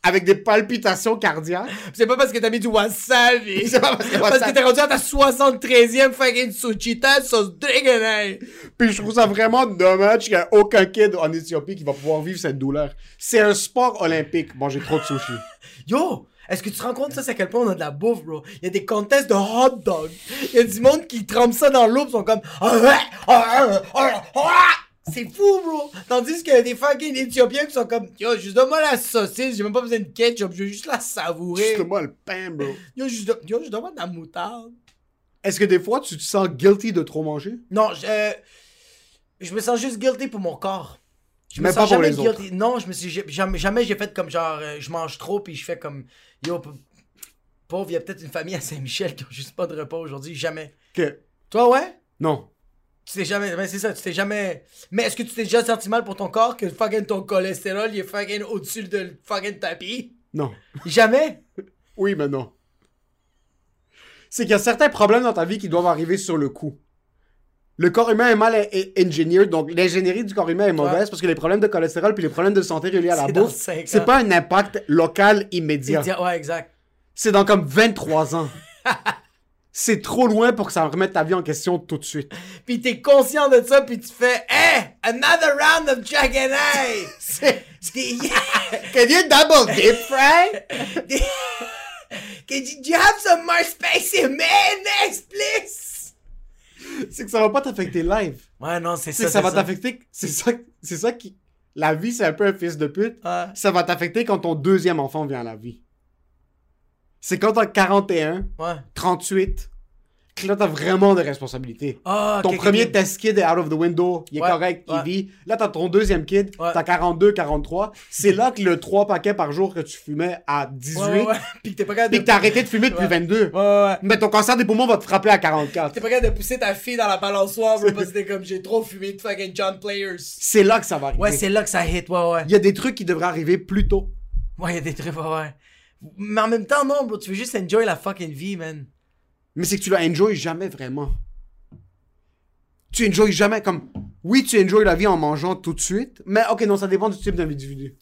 avec des palpitations cardiaques. C'est pas parce que t'as mis du wasabi. C'est pas parce que Parce que wasabi- t'es rendu à ta 73e fucking suchita sauce dégueulasse. Puis je trouve ça vraiment dommage qu'il n'y a aucun kid en Éthiopie qui va pouvoir vivre cette douleur. C'est un sport olympique, manger trop de sushi. Yo, est-ce que tu te rends compte ça, c'est à quel point on a de la bouffe, bro? Il y a des contests de hot dog. Il y a du monde qui trempe ça dans l'eau pis sont comme. C'est fou, bro! Tandis qu'il y a des fucking Éthiopiens qui sont comme, yo, juste donne-moi la saucisse, j'ai même pas besoin de ketchup, je veux juste la savourer. Juste moi le pain, bro. Yo, juste, yo, juste donne-moi de la moutarde. Est-ce que des fois, tu te sens guilty de trop manger? Non, je, euh, je me sens juste guilty pour mon corps. Je me Mais sens pas pour jamais les autres. guilty. Non, je me suis jamais, jamais j'ai fait comme genre euh, je mange trop puis je fais comme yo pauvre, il y a peut-être une famille à Saint-Michel qui a juste pas de repas aujourd'hui, jamais. Que... Toi ouais? Non. Tu t'es jamais mais c'est ça, tu t'es jamais Mais est-ce que tu t'es déjà senti mal pour ton corps que fucking ton cholestérol il est fucking au-dessus de le fucking tapis? Non. Jamais? Oui, mais non. C'est qu'il y a certains problèmes dans ta vie qui doivent arriver sur le coup. Le corps humain est mal engineered, donc l'ingénierie du corps humain est mauvaise Ouais. parce que les problèmes de cholestérol puis les problèmes de santé reliés à la bouffe, c'est pas un impact local immédiat. C'est- Ouais, exact. C'est dans comme 23 ans. c'est trop loin pour que ça remette ta vie en question tout de suite. Puis t'es conscient de ça puis tu fais Hey, another round of. C'est... C'est- Can you double dip, Frank? Could you, do you have some more spicy mayonnaise, please? C'est que ça va pas t'affecter live. Ouais, non, c'est C'est ça. que ça va c'est t'affecter. C'est ça, c'est ça qui. La vie, c'est un peu un fils de pute. Ça va t'affecter quand ton deuxième enfant vient à la vie. C'est quand t'as 41, Ouais. 38, que là, t'as vraiment des responsabilités. Ah, ton premier test kid est out of the window, il est Ouais, correct, il vit. Là, t'as ton deuxième kid, t'as 42, 43. C'est là que le 3 paquets par jour que tu fumais à 18, Ouais, ouais, ouais. Puis que t'es pas capable puis de. t'as arrêté de fumer depuis Ouais. 22. Ouais, ouais, ouais. Mais ton cancer des poumons va te frapper à 44. T'es pas capable de pousser ta fille dans la balançoire, parce que t'es comme j'ai trop fumé de fucking John Players. C'est là que ça va arriver. Ouais, c'est là que ça hit, ouais, ouais. Il y a des trucs qui devraient arriver plus tôt. Ouais, y'a des trucs, ouais, ouais. Mais en même temps, non, bro, tu veux juste enjoy la fucking vie, man. Mais c'est que tu la enjoy jamais vraiment. Tu enjoy jamais comme. Oui, tu enjoy la vie en mangeant tout de suite, mais ok, non, ça dépend du type d'individu.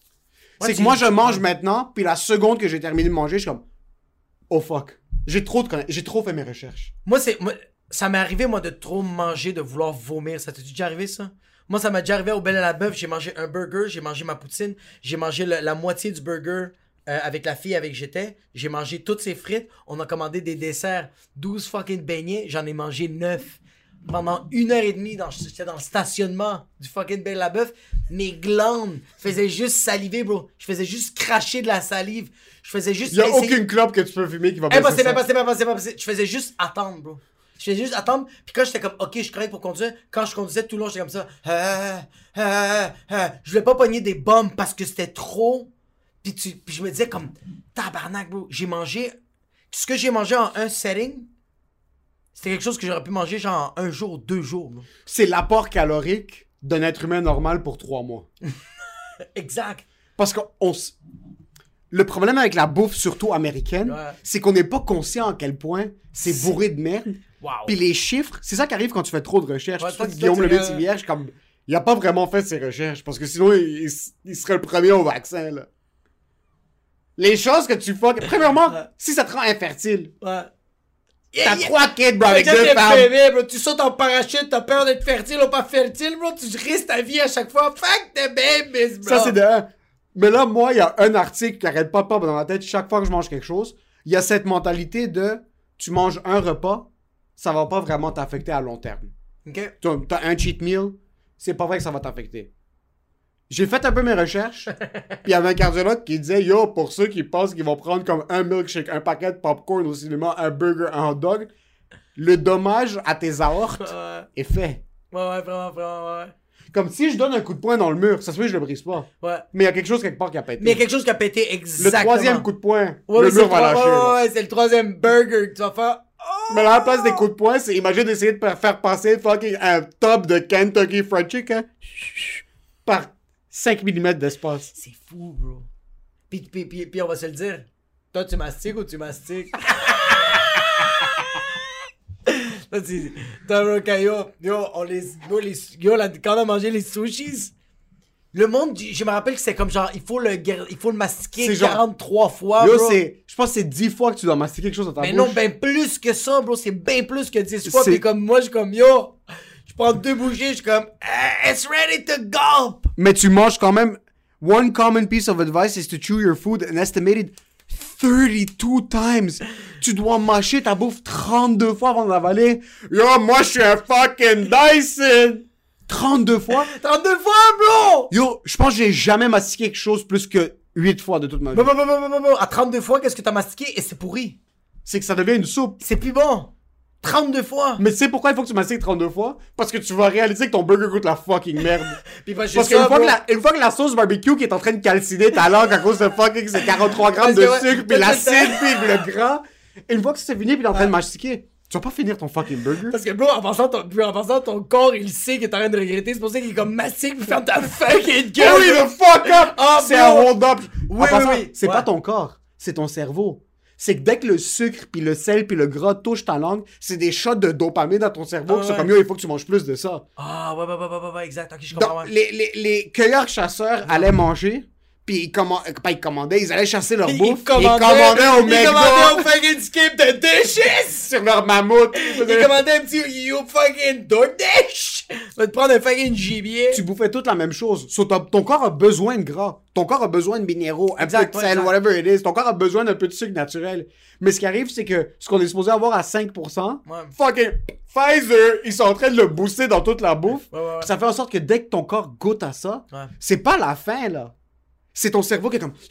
Ouais, c'est que moi, je mange maintenant, puis la seconde que j'ai terminé de manger, je suis comme. Oh fuck. J'ai trop, de j'ai trop fait mes recherches. Moi, c'est. moi, ça m'est arrivé, moi, de trop manger, de vouloir vomir. Ça t'est déjà arrivé, ça? Moi, ça m'est déjà arrivé au Bel à la Bœuf. J'ai mangé un burger, j'ai mangé ma poutine, j'ai mangé le- la moitié du burger euh, avec la fille avec qui j'étais. J'ai mangé toutes ses frites. On a commandé des desserts, 12 fucking beignets. J'en ai mangé 9. Pendant une heure et demie, dans- j'étais dans le stationnement du fucking Bel à la Bœuf. Mes glandes faisaient juste saliver, bro. Je faisais juste cracher de la salive. Je faisais juste. Il y a essayer- aucune clope que tu peux fumer qui va passer pas, c'est pas, c'est- Je faisais juste attendre, bro. Je faisais juste attendre. Puis quand j'étais comme, ok, je suis correct pour conduire, quand je conduisais tout le long, j'étais comme ça. Ah, ah, ah. Je voulais pas pogner des bombes parce que c'était trop. Puis, tu, puis je me disais comme, tabarnak, bro. J'ai mangé. Ce que j'ai mangé en un setting, c'était quelque chose que j'aurais pu manger genre en un jour, deux jours, bro. C'est l'apport calorique d'un être humain normal pour trois mois. Exact. Parce que on s- le problème avec la bouffe, surtout américaine, Ouais. c'est qu'on n'est pas conscient à quel point c'est bourré de merde. Wow. Puis les chiffres, c'est ça qui arrive quand tu fais trop de recherches. Ouais, toi, Guillaume le comme, il a pas vraiment fait ses recherches parce que sinon il, il- il serait le premier au vaccin là. Les choses que tu fais, premièrement, Ouais. si ça te rend infertile, Ouais. t'as Yeah, yeah. trois kids bro avec deux femmes. bébé, bro, tu sautes en parachute, t'as peur d'être fertile ou pas fertile, bro, tu risques ta vie à chaque fois. Fuck the babies, bro. Ça c'est de un. Mais là, moi, il y a un article qui arrête pas de dans ma tête chaque fois que je mange quelque chose. Il y a cette mentalité de tu manges un repas, ça va pas vraiment t'affecter à long terme. Ok. T'as un cheat meal, c'est pas vrai que ça va t'affecter. J'ai fait un peu mes recherches. Puis il y avait un cardiologue qui disait Yo, pour ceux qui pensent qu'ils vont prendre comme un milkshake, un paquet de popcorn au cinéma, un burger, un hot dog, le dommage à tes aortes Ouais, est fait. ouais, ouais, vraiment, vraiment, ouais. Comme si je donne un coup de poing dans le mur, ça se fait que je le brise pas. Ouais. Mais il y a quelque chose quelque part qui a pété. Mais il y a quelque chose qui a pété le exactement. troisième coup de poing, Ouais, le mur va lâcher. ouais, là. ouais, ouais, c'est le troisième burger que tu vas faire. Mais là, à la place des coups de poing, c'est imagine d'essayer de faire passer fucking un top de Kentucky Fried Chicken par 5 mm d'espace. C'est fou, bro. Puis, puis, puis, puis on va se le dire. Toi, tu mastiques ou tu mastiques? Toi, tu... Toi, bro, quand yo, yo, on les... Yo, les... yo là, quand on a mangé les sushis, le monde, je me rappelle que c'est comme genre, il faut le, il faut le mastiquer C'est genre- 43 fois, Yo, bro. c'est. Je pense que c'est 10 fois que tu dois mastiquer quelque chose dans ta Mais bouche. non, ben plus que ça, bro. C'est bien plus que 10 fois. C'est- Puis comme moi, je suis comme, yo, je prends deux bouchées, je suis comme, eh, it's ready to gulp. Mais tu manges quand même. One common piece of advice is to chew your food an estimated 32 times. Tu dois mâcher ta bouffe 32 fois avant de l'avaler. Yo, moi, je suis un fucking Dyson! 32 fois? 32 fois, bro! Yo, je pense que j'ai jamais mastiqué quelque chose plus que 8 fois de toute ma vie. Bon, bon, bon, bon, bon. À 32 fois, qu'est-ce que t'as mastiqué? Et c'est pourri? C'est que ça devient une soupe. C'est plus bon. 32 fois. Mais tu sais pourquoi il faut que tu mastiques 32 fois? Parce que tu vas réaliser que ton burger goûte la fucking merde. Puis Parce qu'une fois, bro. que fois que la sauce barbecue qui est en train de calciner ta langue à cause de fucking ces 43 grammes de ouais, sucre, puis l'acide, puis le gras, une fois que c'est fini, puis t'es en train de mastiquer, tu vas pas finir ton fucking burger. Parce que, bro, en pensant, ton, en pensant, ton corps, il sait qu'il est en train de regretter. C'est pour ça qu'il est comme mastique pour faire ta fucking gueule. Hurry the fuck up! Ah, c'est un hold-up! Oui, En passant, oui, oui. C'est Ouais. pas ton corps, c'est ton cerveau. C'est que dès que le sucre, puis le sel, puis le gras touchent ta langue, c'est des shots de dopamine dans ton cerveau Ah, qui sont ouais. comme yo, il faut que tu manges plus de ça. Ah, ouais, ouais, ouais, ouais, ouais, exact. Ok, je comprends. Donc, ouais. les, les, les cueilleurs-chasseurs allaient manger, puis ils, comman- euh, pas ils commandaient, ils allaient chasser leur Ils bouffe, ils commandaient- commandaient au Ils McDo commandaient au fucking skip de dishes! sur leur mammouth. Ils commandaient un petit you fucking DoorDash! Va te prendre un fucking gibier. Tu bouffais toute la même chose. So, ton, corps a besoin de gras. Ton corps a besoin de minéraux, un Exact, peu de sel, whatever it is. Ton corps a besoin d'un peu de sucre naturel. Mais ce qui arrive, c'est que ce qu'on est supposé avoir à 5%, Ouais. fucking Pfizer, ils sont en train de le booster dans toute la bouffe. Ouais. Ça fait en sorte que dès que ton corps goûte à ça, c'est pas la fin, là. C'est ton cerveau qui est comme...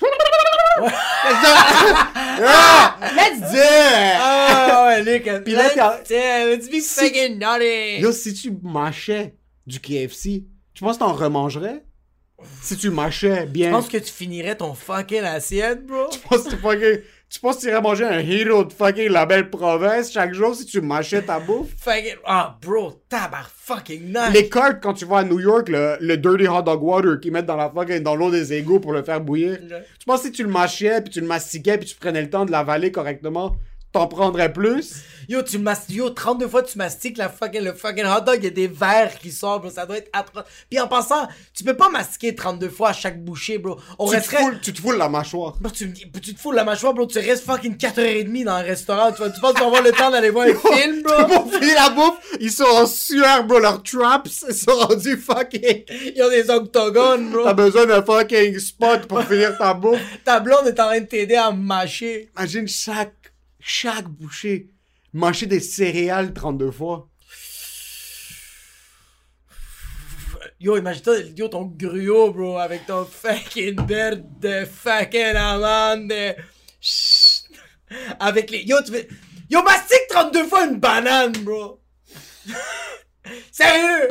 Ah, let's do it! Ah, ouais, Luc. Puis là, let's be Si- fucking naughty. Yo, si tu mâchais du KFC, tu penses que t'en remangerais? Si tu mâchais bien. Je pense que tu finirais ton fucking assiette, bro? Tu penses que tu fucking- Tu penses que tu irais manger un hero de fucking la belle province chaque jour si tu mâchais ta bouffe? Fucking. Ah, bro, tabar fucking nice. Les cartes, quand tu vas à New York, le, le dirty hot dog water qu'ils mettent dans la fucking, dans l'eau des égouts pour le faire bouillir. Tu penses que si tu le mâchais, puis tu le mastiquais, puis tu prenais le temps de l'avaler correctement, t'en prendrais plus? Yo, tu mastiques, yo, 32 fois tu mastiques la fucking, le fucking hot dog, il y a des verres qui sortent, bro, ça doit être atroce. Puis en passant, tu peux pas mastiquer 32 fois à chaque bouchée, bro. On Tu te, foules, tu te foules la mâchoire. Bro, tu, te fous de la mâchoire, bro, tu restes fucking 4h30 dans un restaurant, tu, tu penses vas avoir le temps d'aller voir un film, bro? Pour finir la bouffe, ils sont en sueur, bro. Leurs traps ils sont rendus fucking. Ils ont des octogones, T'as bro. besoin d'un fucking spot pour finir ta bouffe. Ta blonde est en train de t'aider à mâcher. Imagine chaque, chaque bouchée. Mâcher des céréales 32 fois. Yo, imagine-toi, yo, ton gruau, bro, avec ton fucking beurre de fucking amande. Chut. Avec les. Yo, tu veux. Yo, mastique 32 fois une banane, bro. Sérieux?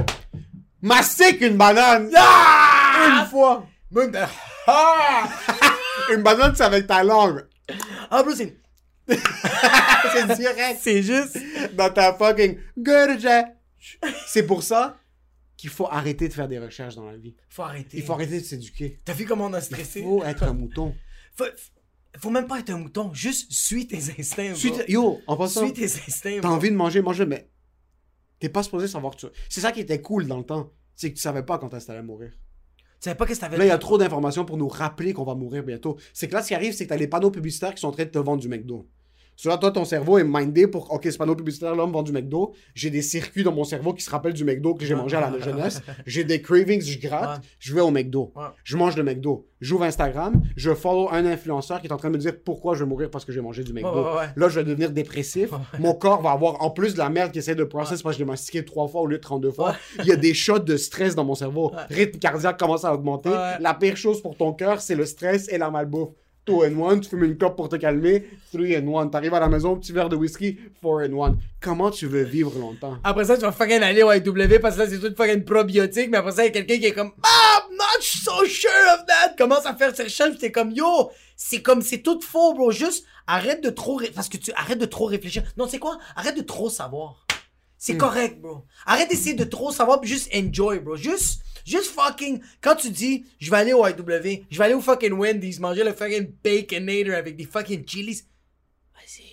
Mastique une banane! Ah! Une fois! Même de- Ah! Une banane, c'est avec ta langue. Ah, bro, c'est. C'est direct. C'est juste. Dans ta fucking. C'est pour ça qu'il faut arrêter de faire des recherches dans la vie. Faut arrêter. Il faut arrêter de s'éduquer. T'as vu comment on a Il stressé? faut être un mouton. Faut, faut même pas être un mouton, juste suis tes instincts. Suis- Yo, en passant, Suis tes instincts, t'as envie de manger, mange mais t'es pas supposé savoir que tu... C'est ça qui était cool dans le temps. C'est que tu savais pas quand t'allais mourir. Tu savais pas qu'est-ce que t'avais Là, il y a trop d'informations pour nous rappeler qu'on va mourir bientôt. C'est que là, ce qui arrive, c'est que t'as les panneaux publicitaires qui sont en train de te vendre du McDo. Cela, toi, ton cerveau est mindé pour, ok, c'est pas nos publicitaires, l'homme vend du McDo. J'ai des circuits dans mon cerveau qui se rappellent du McDo que j'ai mangé à la jeunesse. J'ai des cravings, je gratte, Ouais. je vais au McDo. Ouais. Je mange le McDo. J'ouvre Instagram, je follow un influenceur qui est en train de me dire pourquoi je vais mourir parce que j'ai mangé du McDo. ouais. Là, je vais devenir dépressif. Mon corps va avoir, en plus de la merde qui essaie de process parce que je l'ai mastiqué trois fois au lieu de 32 fois, il y a des shots de stress dans mon cerveau. Rythme cardiaque commence à augmenter. La pire chose pour ton cœur, c'est le stress et la malbouffe. Two in one, tu fumes une clope pour te calmer. Three in one, t'arrives à la maison, petit verre de whisky. Four in one. Comment tu veux vivre longtemps? Après ça, tu vas fucking aller au IW parce que là, c'est tout fucking probiotique. Mais après ça, il y a quelqu'un qui est comme Ah, I'm not so sure of that. Commence à faire ses recherches. T'es comme Yo, c'est comme, c'est tout faux, bro. Juste arrête de trop. ré- Parce que tu arrête de trop réfléchir. Non, c'est quoi? Arrête de trop savoir. C'est correct, bro. Arrête d'essayer de trop savoir puis juste enjoy, bro. Juste, juste fucking. Quand tu dis, je vais aller au IW, je vais aller au fucking Wendy's, manger le fucking Baconator avec des fucking chilis. Vas-y.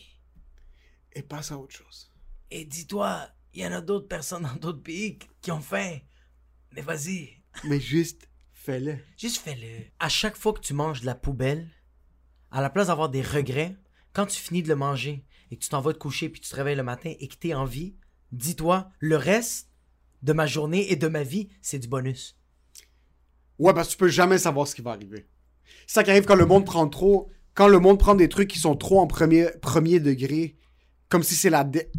Et passe à autre chose. Et dis-toi, il y en a d'autres personnes dans d'autres pays qui ont faim. Mais vas-y, Mais juste, fais-le. juste fais-le. À chaque fois que tu manges de la poubelle, à la place d'avoir des regrets, quand tu finis de le manger et que tu t'en vas te coucher puis tu te réveilles le matin et que t'es en vie, dis-toi, le reste de ma journée et de ma vie, c'est du bonus. Ouais, parce que tu peux jamais savoir ce qui va arriver. C'est ça qui arrive quand le monde prend trop. Quand le monde prend des trucs qui sont trop en premier, premier degré, comme si c'est la. dé-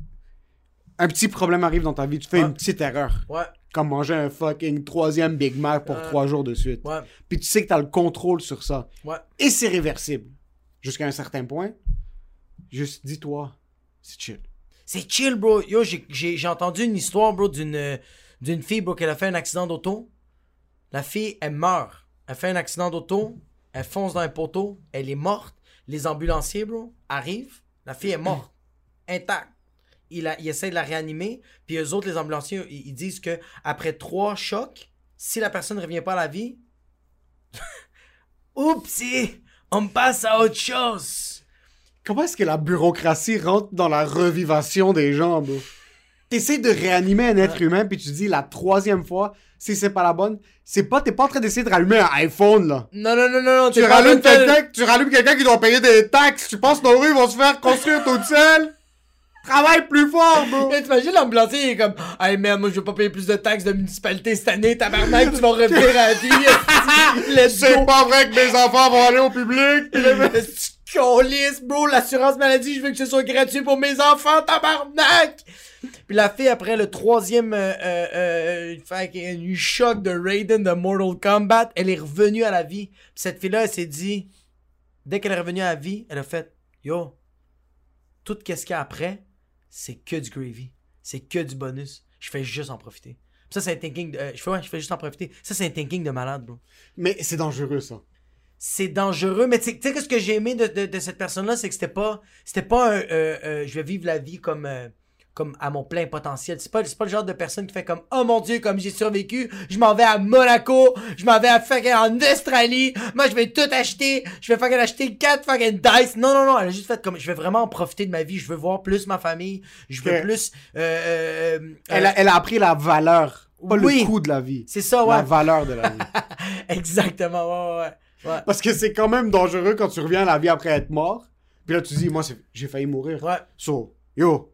Un petit problème arrive dans ta vie, tu fais Ouais. une petite erreur. Ouais, Comme manger un fucking troisième Big Mac pour Ouais. trois jours de suite. ouais, Puis tu sais que t'as le contrôle sur ça. ouais. Et c'est réversible. Jusqu'à un certain point. Juste dis-toi, c'est chill. C'est chill, bro. Yo, j'ai- entendu une histoire, bro, d'une fille, bro, qui a fait un accident d'auto. La fille, elle meurt. Elle fait un accident d'auto. Elle fonce dans un poteau. Elle est morte. Les ambulanciers, bro, arrivent. La fille est morte. Intacte. Il, a, il essaie de la réanimer. Puis eux autres, les ambulanciers, ils, ils disent que après trois chocs, si la personne ne revient pas à la vie, oupsie, on passe à autre chose. Comment est-ce que la bureaucratie rentre dans la revivation des gens, bro? T'essaies de réanimer un être humain, puis tu dis la troisième fois, si c'est pas la bonne, c'est pas, t'es pas en train d'essayer de rallumer un iPhone, là. Non, non, non, non, non. Tu rallumes quelqu'un, tu rallumes quelqu'un qui doit payer des taxes, tu penses que nos rues vont se faire construire toutes seules? Travaille plus fort, bro! Mais t'imagines l'ambulancier, il est comme Hey man, moi je veux pas payer plus de taxes de municipalité cette année, tabarnak, tu vas revenir à la vie. C'est pas vrai que mes enfants vont aller au public! Câlisse, bro, l'assurance maladie, je veux que ce soit gratuit pour mes enfants, tabarnak! Puis la fille, après le troisième euh, euh, euh, choc de Raiden de Mortal Kombat, elle est revenue à la vie. Puis cette fille-là, elle s'est dit, dès qu'elle est revenue à la vie, elle a fait Yo, tout qu'est-ce qu'il y a après, c'est que du gravy. C'est que du bonus. Je fais juste en profiter. Ça, c'est un thinking de. euh, je, fais, je fais juste en profiter. Ça, c'est un thinking de malade, bro Mais c'est dangereux, ça. C'est dangereux. Mais tu sais- que ce que j'ai aimé de, de, de cette personne-là, c'est que c'était pas, c'était pas un, euh, euh, je vais vivre la vie comme, euh, comme à mon plein potentiel. C'est pas, c'est pas le genre de personne qui fait comme, oh mon dieu, comme j'ai survécu, je m'en vais à Monaco, je m'en vais à fucking en Australie, moi je vais tout acheter, je vais fucking acheter 4 fucking dice. Non, non, non, elle a juste fait comme, je vais vraiment en profiter de ma vie, je veux voir plus ma famille, je veux plus, euh, euh, Elle a, elle a appris la valeur, pas Oui. le coût de la vie. c'est ça, ouais. La valeur de la vie. Exactement, ouais, ouais, ouais. Parce que c'est quand même dangereux quand tu reviens à la vie après être mort. Puis là, tu dis, moi, j'ai failli mourir. Ouais. So, yo,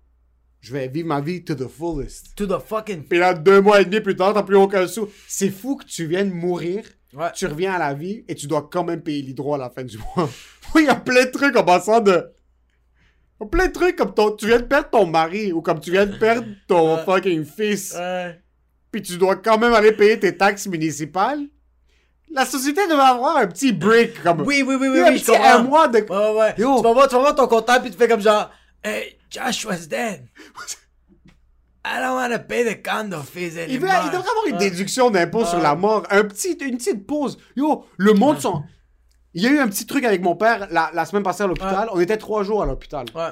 je vais vivre ma vie to the fullest. To the fucking. Puis là, deux mois et demi plus tard, t'as plus aucun sou. C'est fou que tu viennes mourir, Ouais. tu reviens à la vie et tu dois quand même payer l'hydro à la fin du mois. Oui, il y a plein de trucs en passant de. Il y a plein de trucs comme ton... tu viens de perdre ton mari ou comme tu viens de perdre ton fucking fils. Puis tu dois quand même aller payer tes taxes municipales. La société devrait avoir un petit break comme. Oui, oui, oui, oui, un oui, petit un mois de. Ouais, ouais, ouais. Yo. Tu vas voir, tu vas voir ton comptable puis tu fais comme genre, hey, Josh was dead. I don't want to pay the condo fees anymore. Il, veut- il devrait avoir une déduction d'impôt sur la mort. Un petit, une petite pause. Yo, le monde sont. Il y a eu un petit truc avec mon père la, la semaine passée à l'hôpital. On était trois jours à l'hôpital. Ouais,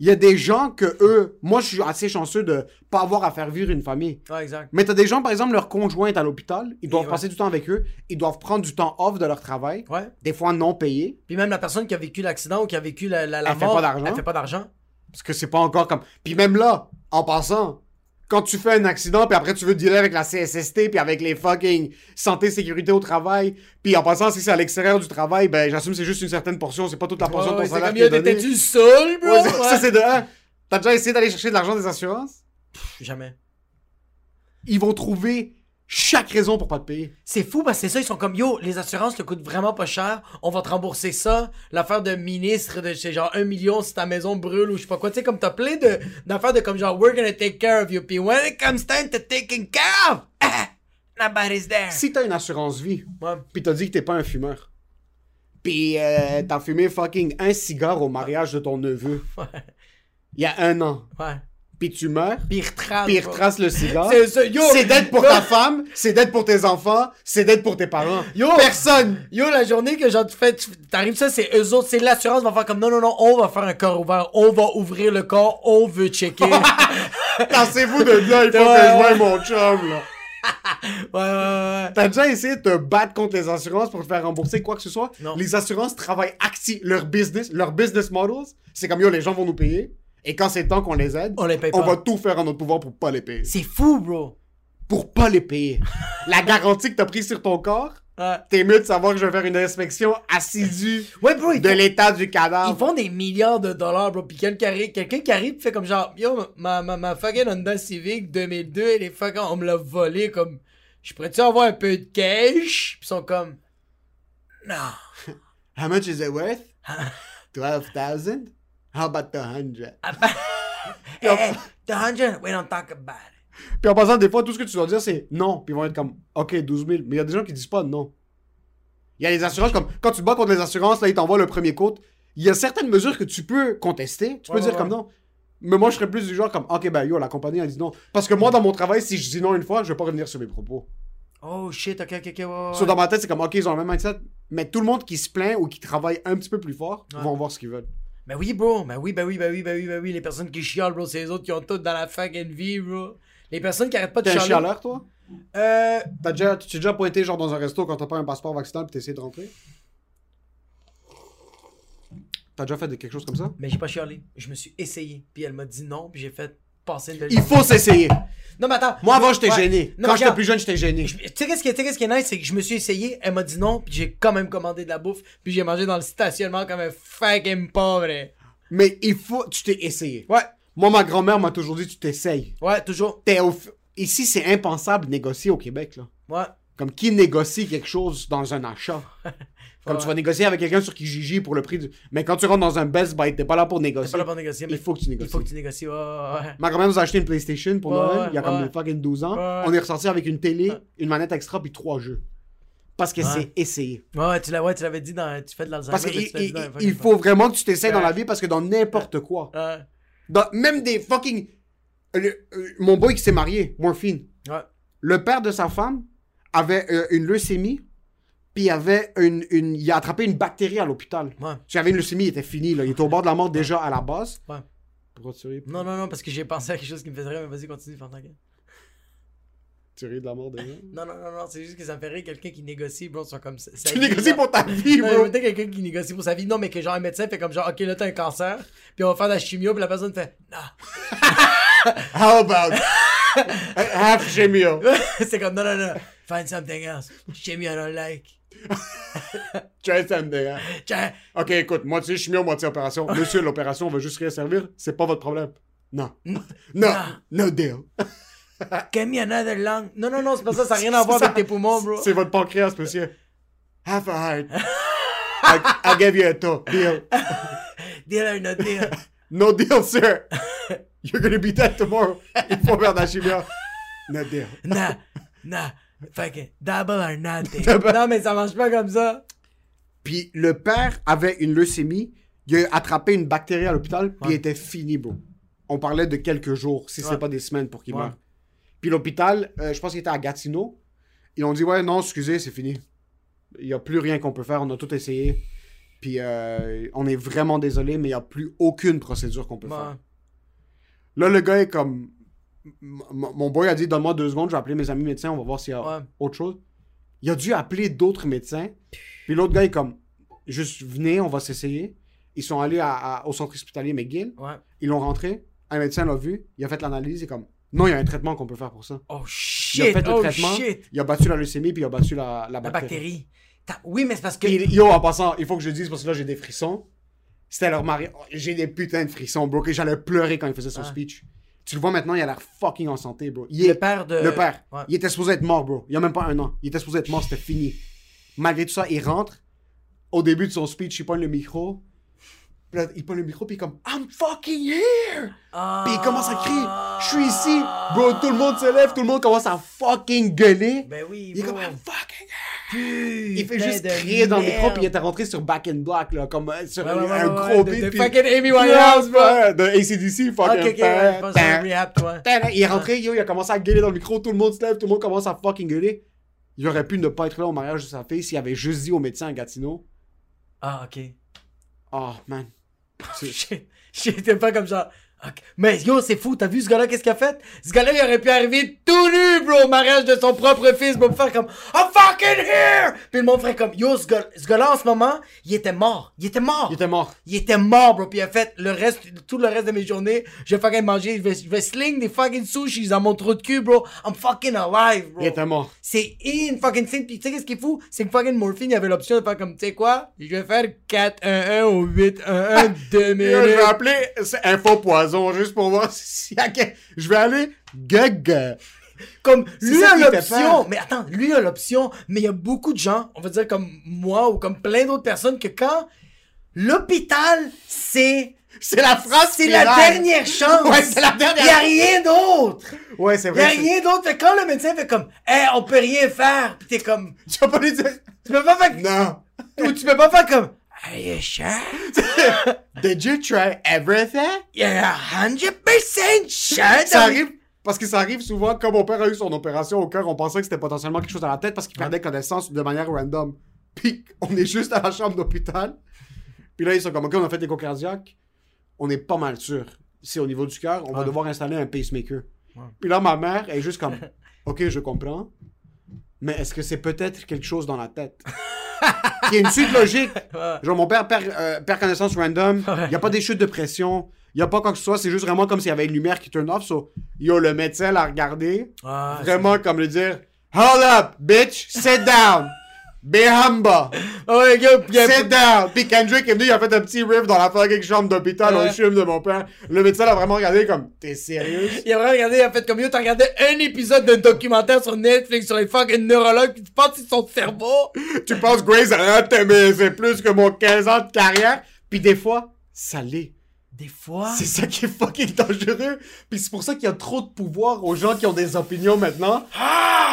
Il y a des gens que eux. Moi, je suis assez chanceux de pas avoir à faire vivre une famille. ouais, exact. Mais t'as des gens, par exemple, leur conjoint est à l'hôpital. Ils doivent passer du temps avec eux. Ils doivent prendre du temps off de leur travail. Ouais. Des fois non payé. Puis même la personne qui a vécu l'accident ou qui a vécu la, la, la Elle fait mort, pas d'argent. Elle fait pas d'argent. Parce que c'est pas encore comme. Puis même là, en passant, quand tu fais un accident, puis après tu veux dealer avec la CSST, puis avec les fucking santé sécurité au travail, puis en passant, si c'est à l'extérieur du travail, ben j'assume que c'est juste une certaine portion, c'est pas toute la portion Ouais, de ton c'est salaire comme qui est yo, donnée. t'étais-tu seul, bro? Ouais, ça, Ouais. ça, c'est de un. T'as déjà essayé d'aller chercher de l'argent des assurances? Jamais. Ils vont trouver chaque raison pour pas te payer. C'est fou parce que c'est ça, ils sont comme yo, les assurances te coûtent vraiment pas cher, on va te rembourser ça. L'affaire de ministre de c'est genre un million si ta maison brûle ou je sais pas quoi. Tu sais, comme t'as plein de d'affaires de comme genre we're gonna take care of you. Puis when it comes time to taking care of, ah, nobody's there. Si t'as une assurance vie, Ouais. puis t'as dit que t'es pas un fumeur, puis euh, t'as fumé fucking un cigare au mariage de ton neveu, Ouais. il y a un an, Ouais. Puis tu meurs, Pire trace. puis il retrace le cigare. C'est ça, yo. C'est d'être pour ta femme, c'est d'être pour tes enfants, c'est d'être pour tes parents. Yo. Personne. Yo, la journée que genre tu fais, tu- t'arrives ça, c'est eux autres, c'est l'assurance va faire comme non, non, non, on va faire un corps ouvert, on va ouvrir le corps, on veut checker. ouais, Tassez-vous de là, il faut Ouais, que je ouais. mon chum, là. ouais, ouais. T'as déjà essayé de te battre contre les assurances pour te faire rembourser quoi que ce soit? Non. Les assurances travaillent actif. Leur business, leur business models, c'est comme yo, les gens vont nous payer. Et quand c'est temps qu'on les aide, On les paye on pas. va tout faire en notre pouvoir pour pas les payer. C'est fou, bro. Pour pas les payer. La garantie que t'as prise sur ton corps, Ouais. t'es mieux de savoir que je vais faire une inspection assidue Ouais, bro, ils de l'état du Ils cadavre. font des milliards de dollars, bro. Pis quelqu'un qui arrive, qui fait comme genre, yo, ma, ma, ma fucking Honda Civic 2002, elle est fucking, on me l'a volé comme, je pourrais-tu avoir un peu de cash? Pis ils sont comme, non. How much is it worth? 12,000? How about the 100? hey, hey, the hundred, we don't talk about it. Puis en passant, des fois, tout ce que tu dois dire, c'est non. Puis ils vont être comme, OK, 12 000. Mais il y a des gens qui disent pas non. Il y a les assurances, comme quand tu te bats contre les assurances, là, ils t'envoient le premier compte. Il y a certaines mesures que tu peux contester. Tu peux Ouais, dire ouais, comme ouais. non. Mais moi, je serais plus du genre comme, OK, ben yo, la compagnie, elle dit non. Parce que moi, dans mon travail, si je dis non une fois, je vais pas revenir sur mes propos. Oh shit, ok, ok, ok, ouais. So, dans ma tête, c'est comme, OK, ils ont le même mindset. Mais tout le monde qui se plaint ou qui travaille un petit peu plus fort Ouais. vont voir ce qu'ils veulent. Ben oui, bro. Ben oui, ben oui, ben oui, ben oui, ben oui. Les personnes qui chialent, bro, c'est les autres qui ont tout dans la fucking vie, bro. Les personnes qui arrêtent pas de T'es un chialer. chialeur, toi? Euh. T'as déjà, tu t'es déjà pointé genre dans un resto quand t'as pas un passeport vaccinal pis t'essayes de rentrer? T'as déjà fait de- quelque chose comme ça? Mais j'ai pas chialé. Je me suis essayé. Puis elle m'a dit non. Puis j'ai fait passer Il faut s'essayer. Non, mais attends. Moi, avant, j'étais Ouais. gêné. Non, Quand j'étais plus jeune, j'étais gêné. Tu sais qu'est-ce qui, est nice, c'est que je me suis essayé, elle m'a dit non, puis j'ai quand même commandé de la bouffe, puis j'ai mangé dans le stationnement comme un fucking pauvre. Mais il faut, tu t'es essayé. Ouais, Moi, ma grand-mère m'a toujours dit, tu t'essayes. ouais, toujours. T'es au f- Ici, c'est impensable de négocier au Québec, là. Ouais. Comme qui négocie quelque chose dans un achat? Comme Ouais. tu vas négocier avec quelqu'un sur Kijiji pour le prix du... Mais quand tu rentres dans un Best Buy, t'es pas là pour négocier. pas là pour négocier, mais Il faut que tu négocies. il faut que tu négocies. Ouais, ouais, ouais. Ma grand-mère nous a acheté une PlayStation pour Ouais, Noël, il y a comme fucking 12 ans. On est ressorti avec une télé, une manette extra, puis trois jeux. Parce que c'est essayé. Ouais, tu l'avais dit dans. Tu fais de l'Alzheimer. Parce qu'il faut vraiment que tu t'essayes dans la vie parce que dans n'importe quoi, dans, même des fucking. le- euh, mon boy qui s'est marié, Morphine, Ouais. le père de sa femme avait euh, une leucémie, puis il avait une, une- il a attrapé une bactérie à l'hôpital. Ouais. J'avais une leucémie, il était fini, là. il était au bord de la mort déjà à la base. Ouais. Pourquoi tu ris? Non, non, non, parce que j'ai pensé à quelque chose qui me faisait rire, mais vas-y, continue, gueule. Tu ris de la mort déjà? Non, non, non, non, c'est juste que ça me fait rire quelqu'un qui négocie, bro, soit comme ça. Tu négocies pour ta vie, bro! t'as quelqu'un qui négocie pour sa vie. Non, mais que genre un médecin fait comme genre, ok, là t'as un cancer, puis on va faire de la chimio, puis la personne fait, non. How about half chimio? c'est comme, non, non, non, find something else. Chimio, I don't like. Try something, hein? Tiens, Ok, écoute, moitié chimio, moitié opération. Monsieur, l'opération va juste rien servir. C'est pas votre problème. Non. Non. No deal. give me another lung. Non, non, non, c'est pas ça, ça n'a rien à voir avec tes poumons, bro. C'est votre pancréas, monsieur. Half a heart. I, I'll give you a toe. Deal. Deal or no deal. No deal, sir. You're gonna be dead tomorrow. Il faut faire de la chimio. No deal. Nah, nah, fucking double or nothing. non, mais ça marche pas comme ça. Puis le père avait une leucémie. Il a attrapé une bactérie à l'hôpital, puis il était fini, bro. On parlait de quelques jours, si c'est pas des semaines pour qu'il meure. Puis l'hôpital, euh, je pense qu'il était à Gatineau. Ils ont dit ouais non, excusez, c'est fini. Il y a plus rien qu'on peut faire, on a tout essayé. Puis euh, on est vraiment désolé, mais il y a plus aucune procédure qu'on peut Ouais. faire. Là le gars est comme mon boy a dit donne-moi deux secondes, je vais appeler mes amis médecins, on va voir s'il y a Ouais. autre chose. Il a dû appeler d'autres médecins. Puis l'autre gars est comme juste venez, on va s'essayer. Ils sont allés à- à- au centre hospitalier McGill. Ouais. Ils l'ont rentré. Un médecin l'a vu. Il a fait l'analyse. Il est comme Non, il y a un traitement qu'on peut faire pour ça. Oh Il a shit, fait le oh traitement, shit. il a battu la leucémie, puis il a battu la, la La bactérie. Oui, mais c'est parce que... Puis, yo, en passant, il faut que je le dise parce que là, j'ai des frissons. C'était leur mariage. J'ai des putains de frissons, bro, j'allais pleurer quand il faisait son Ah. speech. Tu le vois maintenant, il a l'air fucking en santé, bro. Il est... Le père de... Le père. Ouais. Il était supposé être mort, bro. Il y a même pas un an. Il était supposé être mort, c'était fini. Malgré tout ça, il rentre. Au début de son speech, il pogne le micro. Puis là, il pogne le micro, puis il est comme I'm fucking here! Ah. Puis il commence à crier Je suis ici! Bro, tout le monde se lève, tout le monde commence à fucking gueuler. Ben oui, il est comme I'm fucking here! Putain Il fait juste crier dans le micro, puis il était rentré sur Back in Black, là, comme euh, sur Ouais, un, ouais, ouais, un ouais, gros beat. de puis- fucking Amy Winehouse, bro. Ouais, de ACDC, fucking. Il est rentré, yo, il a commencé à gueuler dans le micro, tout le monde se lève, tout le monde commence à fucking gueuler. Il aurait pu ne pas être là au mariage de sa fille s'il avait juste dit au médecin à Gatineau Ah, ok. Oh man. J'étais pas comme ça. Mais yo, c'est fou, t'as vu ce gars-là, qu'est-ce qu'il a fait? Ce gars-là, il aurait pu arriver tout nu, bro, au mariage de son propre fils, pour me faire comme I'm fucking here! Puis le monde ferait comme Yo, ce gars- ce gars-là, en ce moment, il était mort. Il était mort. Il était mort. Il était mort, bro. Puis il a fait le reste, tout le reste de mes journées, je vais fucking manger, je vais, je vais sling des fucking sushis dans mon trou de cul, bro. I'm fucking alive, bro. Il était mort. C'est in fucking thing. Puis tu sais qu'est-ce qui est fou? C'est que fucking Morphine, il avait l'option de faire comme, tu sais quoi? Je vais faire 4-1-1 ou 8-1-1 2 Yo, je minutes. vais appeler c'est Info Poison juste pour voir que- Je vais aller Gug. Comme, lui a l'option. Mais attends, lui a l'option. Mais il y a beaucoup de gens, on va dire comme moi ou comme plein d'autres personnes, que quand l'hôpital, c'est. C'est la phrase C'est la dernière chance. Ouais, c'est la dernière Il y a rien d'autre. Ouais, c'est Il y a vrai. rien d'autre. Quand le médecin fait comme, hey, on peut rien faire. Pis t'es comme, Tu vas pas lui dire. tu peux pas faire. Non. Ou tu peux pas faire comme, are you sure? Did you try everything? Hundred percent sure. Ça arrive parce que ça arrive souvent, comme mon père a eu son opération au cœur, on pensait que c'était potentiellement quelque chose dans la tête parce qu'il perdait connaissance de manière random. Puis on est juste à la chambre d'hôpital. Puis là, ils sont comme, OK, on a fait l'écho cardiaque. On est pas mal sûr. Si au niveau du cœur, on va Ouais. devoir installer un pacemaker. Puis là, ma mère est juste comme, OK, je comprends. Mais est-ce que c'est peut-être quelque chose dans la tête? Qui est une suite logique. Genre, mon père perd, euh, perd connaissance random. Il n'y a pas des chutes de pression. Il n'y a pas quoi que ce soit. C'est juste vraiment comme s'il y avait une lumière qui turn off. So, yo, le médecin l'a regardé. Ah, Vraiment comme le dire Hold up, bitch, sit down. Be humble. Oh, ouais, gars, pis a- Sit down. Puis Kendrick est venu, il a fait un petit riff dans la fucking chambre d'hôpital, Ouais. au film de mon père. Le médecin l'a vraiment regardé comme T'es sérieux? Il a vraiment regardé, il a fait comme yo, t'as regardé un épisode d'un documentaire sur Netflix sur les fucking neurologues, pis tu penses que c'est son cerveau? tu penses Grey's Anatomy, c'est plus que mon 15 ans de carrière? Puis des fois, ça l'est. Des fois? C'est ça qui est fucking dangereux. Puis c'est pour ça qu'il y a trop de pouvoir aux gens qui ont des opinions maintenant.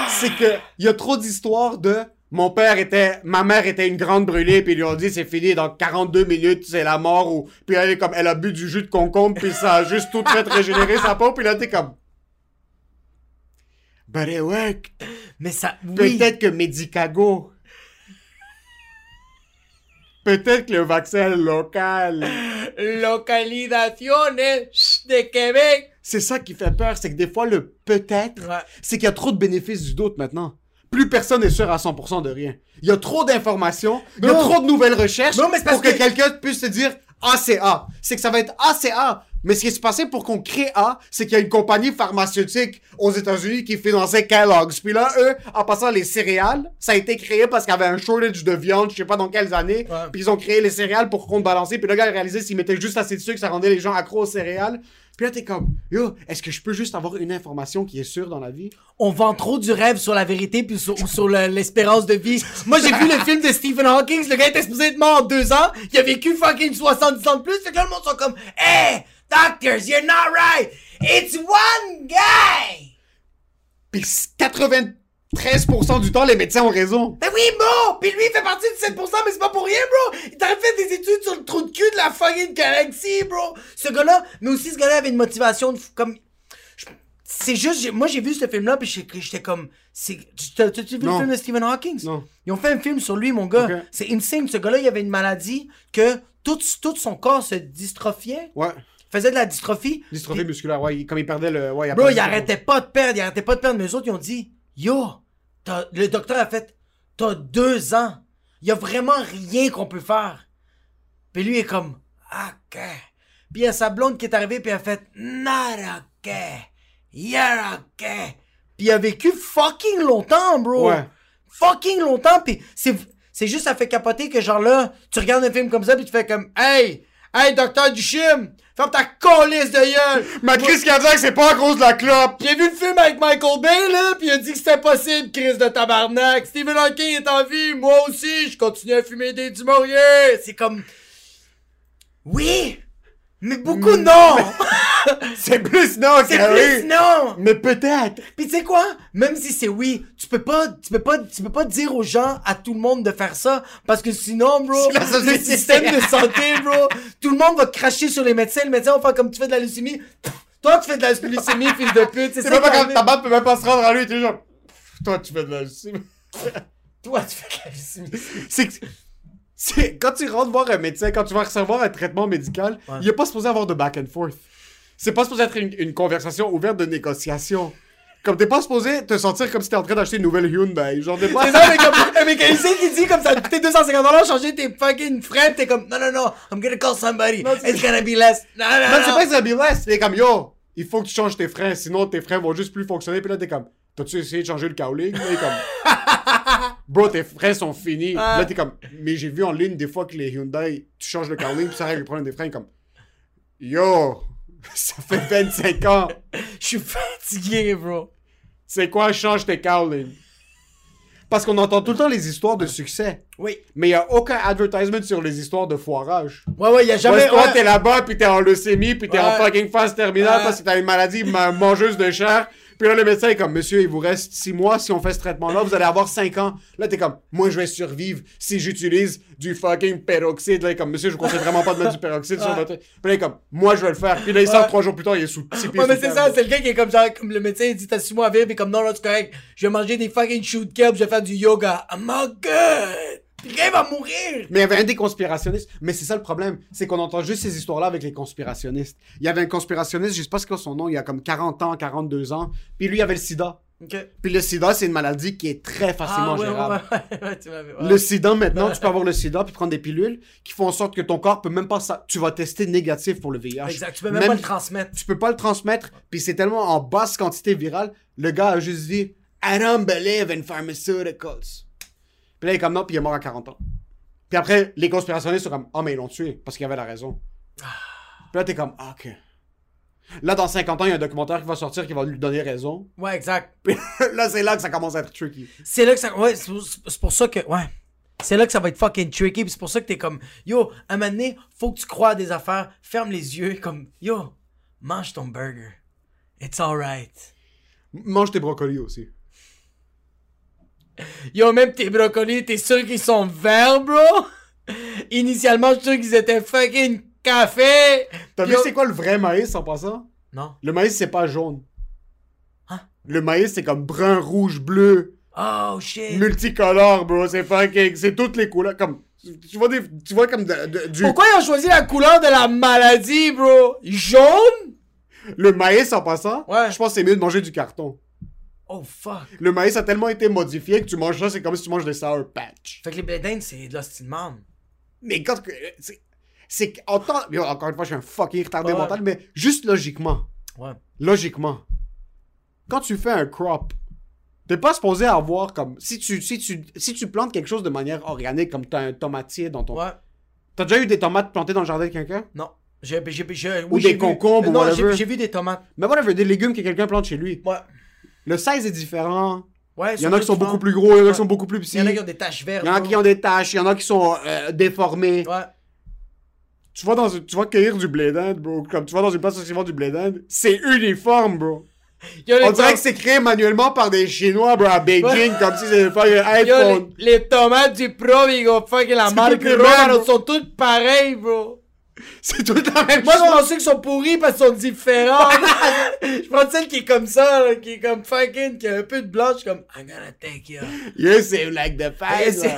C'est que il y a trop d'histoires de mon père était, ma mère était une grande brûlée, puis ils lui ont dit c'est fini dans 42 minutes, c'est la mort ou puis elle est comme elle a bu du jus de concombre puis ça a juste tout fait régénérer sa peau puis là t'es comme But it worked. Mais ça, oui. Peut-être que Medicago. Peut-être que le vaccin local. Localisaciones de Québec. C'est ça qui fait peur, c'est que des fois, le peut-être, Ouais. c'est qu'il y a trop de bénéfices du doute maintenant. Plus personne n'est sûr à 100% de rien. Il y a trop d'informations, il y a trop de nouvelles recherches Non, mais pour que, que- quelqu'un puisse se dire A, c'est A. C'est que ça va être A, c'est A. Mais ce qui s'est passé pour qu'on crée A, c'est qu'il y a une compagnie pharmaceutique aux États-Unis qui finançait Kellogg's. Puis là, eux, en passant les céréales, ça a été créé parce qu'il y avait un shortage de viande, je sais pas dans quelles années. Puis ils ont créé les céréales pour contrebalancer. Puis le gars a réalisé s'ils mettaient juste assez de sucre, ça rendait les gens accros aux céréales. Puis là, t'es comme, yo, est-ce que je peux juste avoir une information qui est sûre dans la vie? On vend trop du rêve sur la vérité puis sur, ou sur le- l'espérance de vie. Moi, j'ai vu le film de Stephen Hawking. Le gars était supposé être mort en deux ans. Il a vécu fucking 70 ans de plus. Fait que là, le monde sont comme, Hey, doctors, you're not right. It's one guy. Puis 93% du temps, les médecins ont raison. Ben oui, bro! Pis lui, il fait partie de 7%, mais c'est pas pour rien, bro! Il t'a fait des études sur le trou de cul de la fucking galaxie, bro! Ce gars-là, mais aussi ce gars-là avait une motivation de comme... C'est juste, moi j'ai vu ce film-là, pis j'étais comme... T'as-tu vu Non. le film de Stephen Hawking? Non. Ils ont fait un film sur lui, mon gars. C'est insane. Ce gars-là, il avait une maladie que tout, tout son corps se dystrophiait. Ouais. Faisait de la dystrophie. Dystrophie musculaire, ouais. Comme il perdait le. Ouais, il Bro, il arrêtait pas de perdre, il arrêtait pas de perdre. Mais eux autres, ils ont dit, yo, le docteur a fait, t'as deux ans. Il a vraiment rien qu'on peut faire. Puis lui est comme, ok. Puis il y a sa blonde qui est arrivée, puis elle a fait, not ok. Yeah, ok. Puis il a vécu fucking longtemps, bro. Ouais. Fucking longtemps. Puis c'est, c'est juste, ça fait capoter que genre là, tu regardes un film comme ça, puis tu fais comme, hey, hey, docteur Duchim, ferme ta colisse de gueule. Ma crise cardiaque, c'est pas à cause de la clope. J'ai vu le film avec Michael Bay, là, pis il a dit que c'était possible, crise de tabarnak. Stephen Hawking est en vie, moi aussi, je continue à fumer des Dumouriez. C'est comme... Oui, mais beaucoup non. C'est plus non, C'est plus non. Mais peut-être. Pis tu sais quoi? Même si c'est oui, tu peux pas, tu peux pas, tu peux pas dire aux gens, à tout le monde de faire ça, parce que sinon, bro, C'est le système de santé, bro, tout le monde va cracher sur les médecins, le médecin va faire comme tu fais de la leucémie. Toi, tu fais de la leucémie, fils de pute. C'est ça même pas arrive. ta barbe peut même pas se rendre à lui, t'es genre. Toi, tu fais de la. Toi, tu fais de la leucémie. C'est que- c'est quand tu rentres voir un médecin, quand tu vas recevoir un traitement médical, Ouais. il est pas supposé avoir de back and forth. C'est pas supposé être une, une conversation ouverte de négociation. Comme t'es pas supposé te sentir comme si t'es en train d'acheter une nouvelle Hyundai. Genre t'es pas. C'est ça, mais comme un mécanicien qui dit comme ça a coûté 250$ changer tes fucking freins, t'es comme non, non, non, I'm gonna call somebody, Non, it's gonna be less. Non, non, Non, non. c'est pas que c'est less. T'es comme yo, il faut que tu changes tes freins, sinon tes freins vont juste plus fonctionner. Puis là t'es comme, t'as-tu essayé de changer le cowling? Là, comme, bro, tes freins sont finis. Ah. Là t'es comme, mais j'ai vu en ligne des fois que les Hyundai, tu changes le cowling puis ça règle le problème des freins. Comme, yo, ça fait 25 ans. Je suis fatigué, bro. C'est quoi, change tes cowlings? Parce qu'on entend tout le temps les histoires de succès. Oui. Mais il y a aucun advertisement sur les histoires de foirage. Ouais, ouais, y a Jamais, toi, ouais. t'es là-bas, puis t'es en leucémie, puis t'es en fucking phase terminale Ouais. parce que t'as une maladie ma- mangeuse de chair. Puis là, le médecin est comme, monsieur, il vous reste 6 mois. Si on fait ce traitement-là, vous allez avoir 5 ans. Là, t'es comme, moi, je vais survivre si j'utilise du fucking peroxyde. Là, il est comme, monsieur, je vous conseille vraiment pas de mettre du peroxyde sur Ouais. votre. Puis là, il est comme, moi, je vais le faire. Puis là, il sort Ouais. 3 jours plus tard, il est sous 6 pieds Ouais, mais c'est ça, c'est le gars qui est comme genre, comme le médecin, il dit t'as 6 mois à vivre, pis comme non, là, c'est correct. Je vais manger des fucking shoot kebabs, je vais faire du yoga. I'm all good. Il va mourir. Mais il y avait un des conspirationnistes. Mais c'est ça le problème. C'est qu'on entend juste ces histoires-là avec les conspirationnistes. Il y avait un conspirationniste, je sais pas ce qu'est son nom, il y a comme 40 ans, 42 ans. Puis lui, il avait le sida. Ok. Puis le sida, c'est une maladie qui est très facilement Ah, ouais, gérable. ouais, ouais. Le sida, maintenant, tu peux avoir le sida puis prendre des pilules qui font en sorte que ton corps peut même pas... Tu vas tester négatif pour le VIH. Exact, tu peux même, pas le transmettre. Tu peux pas le transmettre, puis c'est tellement en basse quantité virale, le gars a juste dit « I don't believe in pharmaceuticals ». Puis là, il est comme non, puis il est mort à 40 ans. Puis après, les conspirationnistes sont comme « Ah, mais ils l'ont tué, parce qu'il avait la raison. » Puis là, t'es comme ah, « Ok. » Là, dans 50 ans, il y a un documentaire qui va sortir qui va lui donner raison. Ouais, exact. Puis là, c'est là que ça commence à être tricky. C'est là que ça. Ouais, c'est pour- c'est pour ça que. Ouais. C'est là que ça va être fucking tricky. Puis c'est pour ça que t'es comme. Yo, à un moment donné, faut que tu crois à des affaires. Ferme les yeux. Comme. Yo, mange ton burger. It's alright. Mange tes brocolis aussi. Yo, même tes brocolis, t'es sûr qu'ils sont verts, bro? Initialement, je suis sûr qu'ils étaient fucking café. T'as vu c'est quoi le vrai maïs en passant? Non. Le maïs, c'est pas jaune. Hein? Le maïs, c'est comme brun, rouge, bleu, Oh shit. multicolore, bro. C'est fucking. C'est toutes les couleurs. Comme. Tu vois, des, tu vois comme de- de- du. Pourquoi ils ont choisi la couleur de la maladie, bro? Jaune? Le maïs en passant, Ouais. je pense que c'est mieux de manger du carton. Oh fuck. Le maïs a tellement été modifié que tu manges ça, c'est comme si tu manges des Sour Patch. Fait que les blé d'Inde, c'est de marde. Mais quand. que- c'est- temps. Encore une fois, je suis un fucking retardé Ouais. mental, mais juste logiquement. Ouais. logiquement, quand tu fais un crop, t'es pas supposé avoir comme. Si tu, si, tu, si tu plantes quelque chose de manière organique, comme t'as un tomatier dans ton. Ouais. T'as déjà eu des tomates plantées dans le jardin de quelqu'un? Non. J'ai, j'ai, j'ai, Ou des concombres, ou Non, j'ai vu des tomates. Mais voilà, des légumes que quelqu'un plante chez lui. Ouais. Le size est différent. Ouais, Il y en a qui sont beaucoup plus gros, il y en a qui sont beaucoup plus petits. Il y en a qui ont des taches vertes. Il y en a qui ont des taches, il y en a qui sont euh, déformés. Ouais. Tu vas dans tu vas cueillir du blé d'Inde, bro. Comme tu vas dans une place où ils du blé d'Inde, c'est uniforme, bro. On dirait que c'est créé manuellement par des Chinois, bro, à Beijing, comme si c'était y a les, iPhone. les tomates du Provigo, fuck, la marque toutes les Roma, mêmes, elles bro. sont toutes pareilles, bro. C'est tout la même Moi, chose. je pensais qu'ils sont pourris parce qu'ils sont différents. je prends celle qui est comme ça, là, qui est comme fucking, qui a un peu de blanche, je suis comme, I'm gonna take you. You seem like the Et face. c'est-.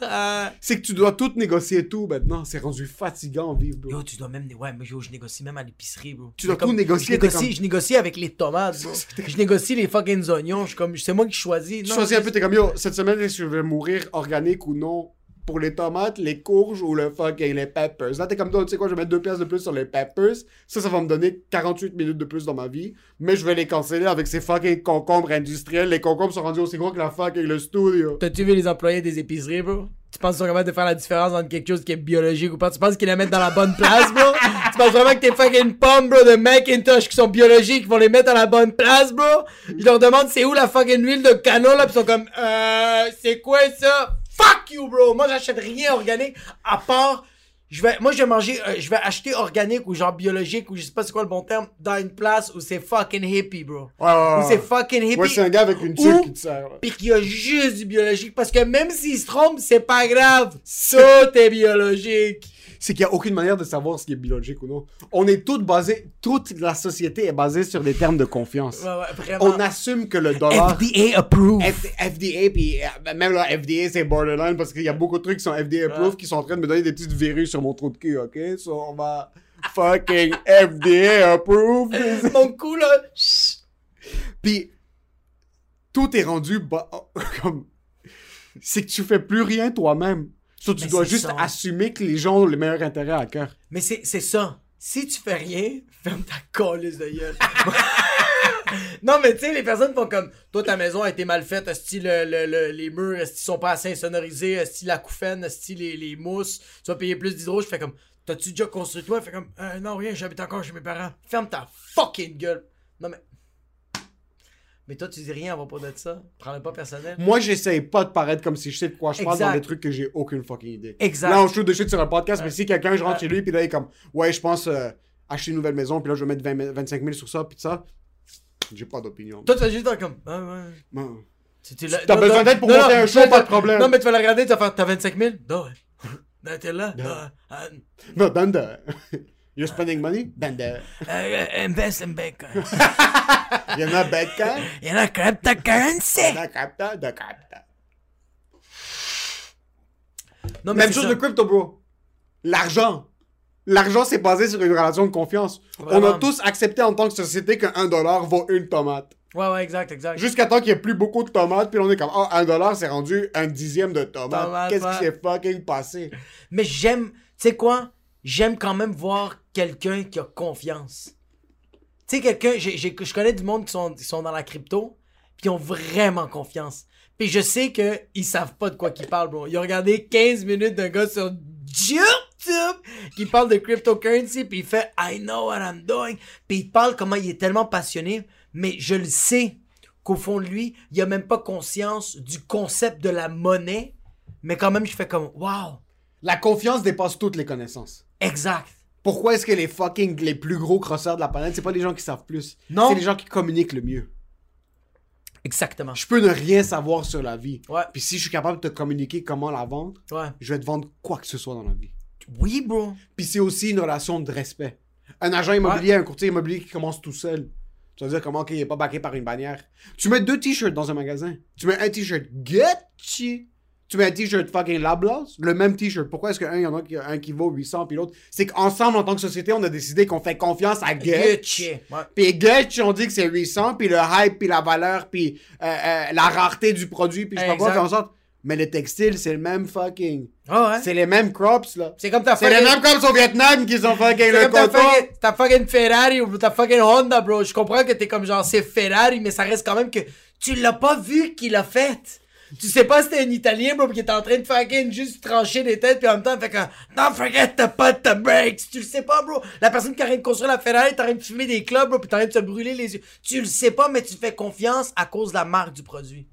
C'est que tu dois tout négocier tout maintenant. C'est rendu fatigant vivre, bro. Yo, tu dois même. Ouais, mais yo, je négocie même à l'épicerie, bro. Tu dois Comme- tout négocier, Je négocie, comme- je négocie avec les tomates, bro. je négocie les fucking oignons. Je comme, c'est moi qui choisis. Tu Non, choisis un peu, t'es comme yo, cette semaine, est-ce que je vais mourir organique ou non? Pour les tomates, les courges ou le fucking les peppers. Là, t'es comme toi, tu sais quoi, je vais mettre deux pièces de plus sur les peppers. Ça, ça va me donner 48 minutes de plus dans ma vie. Mais je vais les canceller avec ces fucking concombres industriels. Les concombres sont rendus aussi gros que la fucking le studio. T'as-tu vu les employés des épiceries, bro? Tu penses capables de faire la différence entre quelque chose qui est biologique ou pas? Tu penses qu'ils les mettent dans la bonne place, bro? tu penses vraiment que tes fucking pommes, bro, de Macintosh qui sont biologiques, ils vont les mettre dans la bonne place, bro? Je leur demande c'est où la fucking huile de canot, là, pis ils sont comme, euh, c'est quoi ça? Fuck you, bro! Moi, j'achète rien organique, à part, je vais, moi, je vais manger, euh, je vais acheter organique ou genre biologique ou je sais pas c'est quoi le bon terme, dans une place où c'est fucking hippie, bro. Ouais, ouais, ouais. Où c'est fucking hippie. Ouais, c'est un gars avec une tube qui te sert. Pis qu'il y a juste du biologique. Parce que même s'il se trompe, c'est pas grave. Tout est biologique. C'est qu'il n'y a aucune manière de savoir ce qui est biologique ou non. On est toutes basés, toute la société est basée sur des termes de confiance. Ouais, ouais. On assume que le dollar. FDA approved. F- FDA, puis euh, même là, FDA, c'est borderline parce qu'il y a beaucoup de trucs qui sont FDA approved qui sont en train de me donner des petites verrues sur mon trou de cul, ok? So, on va fucking FDA approved. Mon cou, là. Puis, tout est rendu comme. C'est que tu fais plus rien toi-même. So, tu Mais dois juste ça. assumer que les gens ont le meilleur intérêt à cœur. Mais c'est ça. Si tu fais rien, ferme ta colisse de gueule. non, mais tu sais, les personnes font comme Toi, ta maison a été mal faite. Est-ce le, le, le- les murs, sont pas assez insonorisés? Est-ce la couffaine? Est-ce les, les mousses? Tu vas payer plus d'hydro? Je fais comme T'as-tu déjà construit toi? Je fais comme Euh, Non, rien, j'habite encore chez mes parents. Ferme ta fucking gueule. Non, mais. Mais toi, tu dis rien à propos de ça. Prends-le pas personnel. Moi, j'essaye pas de paraître comme si je sais de quoi je parle dans des trucs que j'ai aucune fucking idée. Exact. Là, on shoot de shit sur un podcast, mais si quelqu'un, je rentre chez lui, puis là, il est comme, ouais, je pense euh, acheter une nouvelle maison, puis là, je vais mettre 20 000 25 000 sur ça, puis ça, j'ai pas d'opinion. Toi, tu vas juste comme Ah, ouais. Non. Tu, non, besoin d'aide pour non, monter non, un show, pas de problème. Non, mais tu vas le regarder, tu vas faire T'as 25 000 Non, ouais. T'es là. Non, euh, Non, donne. You're spending money? Ben de. euh, invest in Bitcoin. Il y en a Bitcoin, Il y en a cryptocurrency. il y en a Capta, de. Non, mais Même chose ça. de crypto, bro. L'argent. L'argent, c'est basé sur une relation de confiance. On a tous accepté en tant que société qu'un dollar vaut une tomate. Ouais, ouais, exact, exact. Jusqu'à temps qu'il n'y ait plus beaucoup de tomates, puis on est comme, oh, un dollar, c'est rendu un dixième de tomate. Tomate, Qu'est-ce ouais. qui s'est fucking passé? Mais j'aime, tu sais quoi? J'aime quand même voir quelqu'un qui a confiance. Tu sais, quelqu'un, je connais du monde qui sont, qui sont dans la crypto, puis ils ont vraiment confiance. Puis je sais que ils savent pas de quoi qu'ils parlent, bro. Ils ont regardé 15 minutes d'un gars sur YouTube qui parle de cryptocurrency, puis il fait I know what I'm doing. Puis il parle comment il est tellement passionné, mais je le sais qu'au fond de lui, il a même pas conscience du concept de la monnaie, mais quand même, je fais comme wow. La confiance dépasse toutes les connaissances. Exact. Pourquoi est-ce que les fucking, les plus gros crosseurs de la planète, c'est pas les gens qui savent plus? Non. C'est les gens qui communiquent le mieux. Exactement. Je peux ne rien savoir sur la vie. Ouais. Puis si je suis capable de te communiquer comment la vendre, Ouais. je vais te vendre quoi que ce soit dans la vie. Oui, bro. Puis c'est aussi une relation de respect. Un agent immobilier, un courtier immobilier qui commence tout seul. Tu vas dire comment qu'il est pas baqué par une bannière. Tu mets deux t-shirts dans un magasin. Tu mets un t-shirt Gucci. Tu mets un t-shirt fucking Lablas. Le même t-shirt. Pourquoi est-ce qu'un, il y en a qui, un qui vaut 800 puis l'autre? C'est qu'ensemble, en tant que société, on a décidé qu'on fait confiance à Gucci. Ouais. Puis Gucci, on dit que c'est 800, puis le hype, puis la valeur, puis euh, euh, la rareté du produit, puis je sais pas quoi, fait en sorte. Mais le textile, c'est le même fucking. Ah ouais. C'est les mêmes crops, là. C'est comme ta C'est les fucking... mêmes crops au Vietnam qui sont fucking le ta coton. fucking, ta fucking Ferrari ou ta fucking Honda, bro. Je comprends que t'es comme genre, c'est Ferrari, mais ça reste quand même que tu l'as pas vu qu'il l'a fait. Tu sais pas si c'était un Italien, bro, qui était en train de fucking juste trancher des têtes, puis en même temps, fait que, don't forget to put the brakes. Tu le sais pas, bro. La personne qui a rien de construire la Ferrari, t'as rien de fumer des clubs, bro, puis t'as rien de se brûler les yeux. Tu le sais pas, mais tu fais confiance à cause de la marque du produit.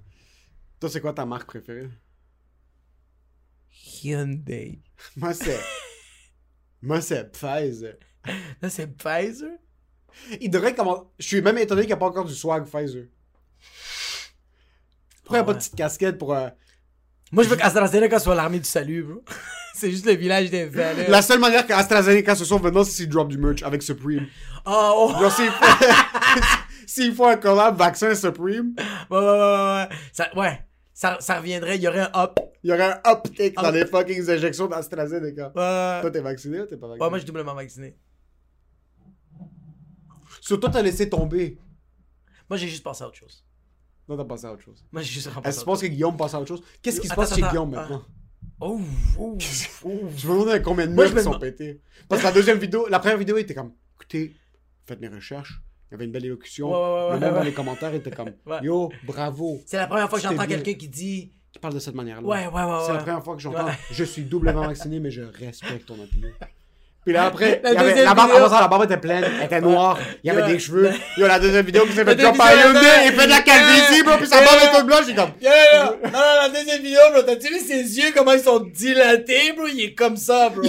Toi, c'est quoi ta marque préférée? Hyundai. Moi, c'est. Moi, c'est Pfizer. Là, c'est Pfizer? Il devrait commencer. Je suis même étonné qu'il n'y a pas encore du swag Pfizer. Pourquoi il n'y a pas de petite casquette pour. euh, Moi, je veux qu'AstraZeneca soit l'armée du salut, bro. c'est juste le village des valeurs. La seule manière qu'AstraZeneca se sauve maintenant, c'est s'il drop du merch avec Supreme. Oh, oh. Genre, s'il faut... s'il faut un collab vaccin Supreme, Ouais, ouais, ouais, ouais. Ça, ouais. Ça, ça reviendrait, il y aurait un up. il y aurait un uptick dans Ah. les fucking injections d'AstraZeneca. Ouais, Toi, t'es vacciné ou t'es pas vacciné? ouais moi, je suis doublement vacciné. Sur toi, t'as laissé tomber. Moi, j'ai juste pensé à autre chose. Non, t'as passé à autre chose. Moi, j'ai juste Est-ce que tu penses que Guillaume passe à autre chose? Qu'est-ce qui se passe chez Guillaume maintenant? Oh, oh, oh. Je me demandais combien de meufs qui sont pétés. Parce que la deuxième vidéo, la première vidéo était comme, écoutez, faites mes recherches. Il y avait une belle élocution. Ouais, ouais, ouais, le monde dans les commentaires était comme, yo, bravo. C'est la première fois que j'entends quelqu'un qui dit. Qui parle de cette manière-là. Ouais, ouais, ouais, C'est la première fois que j'entends, je suis doublement vacciné, mais je respecte ton opinion. Puis là, après, La y avait- la, barbe, vidéo- avant ça, la barbe était pleine, elle était noire, il y avait des cheveux. Il y a la deuxième vidéo qui s'est fait drop par il fait de la calvitie, bro, puis Ouais. barbe est toute blanche, j'ai comme, Yo, yo, yo. Non, non, la deuxième vidéo, bro, t'as-tu vu ses yeux, comment ils sont dilatés, bro? Il est comme ça, bro.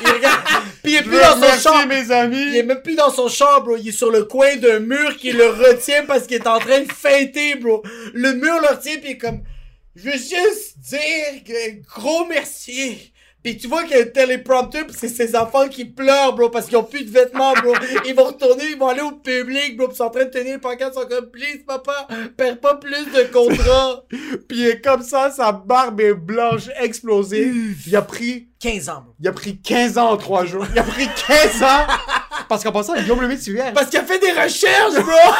Il regarde. Puis il est plus dans son champ. mes amis. Il est même plus dans son champ, bro. Il est sur le coin d'un mur qui le retient parce qu'il est en train de feinter, bro. Le mur le retient, puis il est comme... Je veux juste dire que gros merci. Puis tu vois qu'il y a un téléprompteur, puis c'est ses enfants qui pleurent, bro, parce qu'ils ont plus de vêtements, bro. Ils vont retourner, ils vont aller au public, bro, puis ils sont en train de tenir le pancarte, ils sont comme, please, papa, perds pas plus de contrats. Puis il est comme ça, sa barbe est blanche, explosée. Il a pris 15 ans, bro. Il a pris 15 ans en 3 jours. Il a pris 15 ans! Parce qu'en passant, Guillaume Lemaitre, tu viens. Parce qu'il a fait des recherches, bro!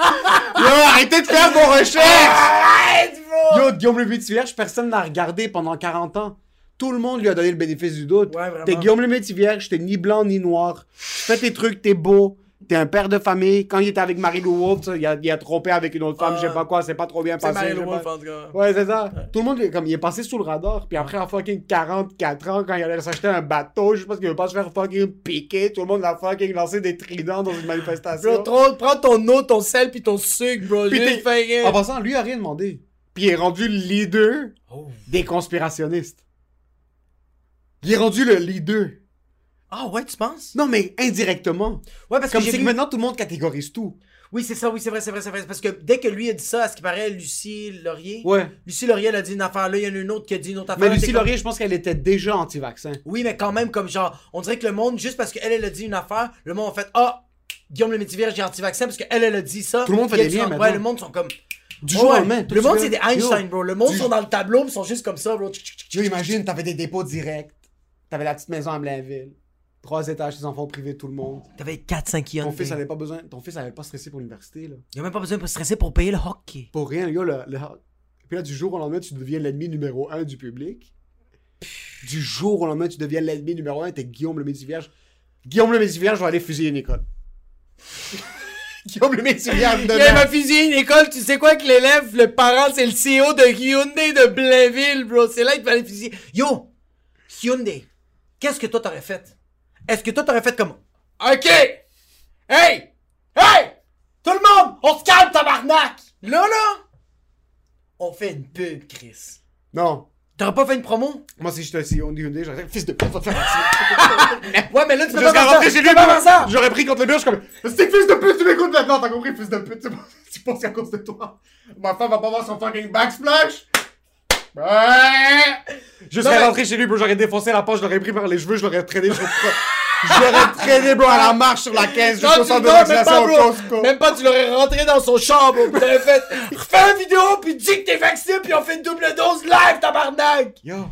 Yo, arrêtez de faire vos recherches! Arrête, bro! Yo, Guillaume Lemaitre, personne n'a regardé pendant 40 ans. Tout le monde lui a donné le bénéfice du doute. Ouais. T'es Guillaume Lemaitre, vierge, t'es ni blanc ni noir. Tu fais tes trucs, t'es beau. T'es un père de famille. Quand il était avec Marie-Lou Wolfe, il a, il a trompé avec une autre femme, Ah. je sais pas quoi, c'est pas trop bien passé. Marie je sais Le Wolf, pas. en tout cas. Ouais, c'est ça. Tout le monde, comme, il est passé sous le radar. Puis après, à fucking 44 ans, quand il allait s'acheter un bateau, je pense qu'il veut pas se faire fucking piquer. Tout le monde a fucking lancé des tridents dans une manifestation. Bro, trop- prends ton eau, ton sel, puis ton sucre, bro. Puis t'es-. En passant, lui a rien demandé. Puis il est rendu le leader Oh. des conspirationnistes. Il est rendu le leader. Ah ouais, tu penses? Non, mais indirectement. Ouais, parce Comme que maintenant tout le monde catégorise tout. Oui, c'est ça, oui, c'est vrai, c'est vrai, c'est vrai. Parce que dès que lui a dit ça, à ce qui paraît, Lucie Laurier... Ouais. Lucie Laurier, elle a dit une affaire là, il y en a une autre qui a dit une autre affaire. Mais là, Lucie comme- Laurier, je pense qu'elle était déjà anti-vaccin. Oui, mais quand même, comme genre, on dirait que le monde, juste parce qu'elle, elle a dit une affaire, le monde a fait Ah, Guillaume le Métivier, j'ai anti-vaccin parce qu'elle, elle a dit ça. Tout le monde fait des liens maintenant. Ouais, le monde sont comme. Du jour ouais. lendemain. Le monde, c'est des Einstein, bro. Le monde du- sont dans le tableau, ils sont juste comme ça, bro. Tu imagines, t'avais des dépôts directs. T'avais la petite maison à Blainville. Trois étages, tes enfants privés, tout le monde. T'avais 4-5 Ton fils avait pas besoin. Ton fils avait pas stressé pour l'université, là. Il a même pas besoin de stresser pour payer le hockey. Pour rien, le, le- Puis là, du jour au lendemain, tu deviens l'ennemi numéro un du public. Du jour au lendemain, tu deviens l'ennemi numéro un, t'es Guillaume le Médivierge. Guillaume le Médivierge va aller fusiller une école. Guillaume le Médivierge Il m'a demain. fusillé une école, tu sais quoi que l'élève, le parent, c'est le CEO de Hyundai de Blainville, bro. C'est là qu'il fallait fusiller. Yo, Hyundai, qu'est-ce que toi t'aurais fait? Est-ce que toi t'aurais fait comme OK! Hey! Hey! Tout le monde! On se calme, tabarnak! Là, là! On fait une pub, Chris. Non. T'aurais pas fait une promo? Moi, si j'étais CEO de Hyundai, j'aurais dit, fils de pute, va te faire. Ouais, mais là, tu peux pas faire ça! chez Tu lui, ça! j'aurais pris contre le mur, je suis comme, c'est fils de pute, tu m'écoutes maintenant, t'as compris, fils de pute, c'est pas- tu penses qu'à cause de toi, ma femme va pas voir son fucking backsplash? Je serais rentré chez lui, bro, j'aurais défoncé la poche, je l'aurais pris par les cheveux, je l'aurais traîné, je serais J'aurais traîné, bro, à la marche sur la 15 Non, jusqu'au tu- centre de non, même vaccination pas, au. Costco. Même pas, tu l'aurais rentré dans son champ, bro. T'aurais fait, refais une vidéo, puis dis que t'es vacciné, puis on fait une double dose live, tabarnak! Yo,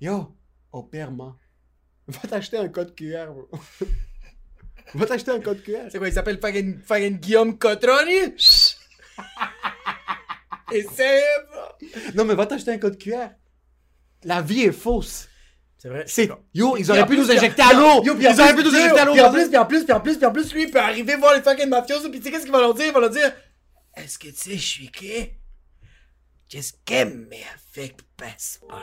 yo, opère-moi. Va t'acheter un code QR, bro. Va t'acheter un code QR. C'est quoi, il s'appelle fucking Guillaume Cotroni? Essaye, bro. Non, mais va t'acheter un code QR. La vie est fausse. C'est vrai. C'est. Yo, ils auraient en pu nous injecter à l'eau! Yo, Ils auraient plus, pu nous injecter à l'eau! Puis en plus, puis en plus, puis en plus, puis en plus, lui, il peut arriver voir les fucking mafiosos, puis tu sais qu'est-ce qu'il va leur dire? Il va leur dire, est-ce que tu sais, je suis qui? Qu'est-ce qu'elle met avec passeport?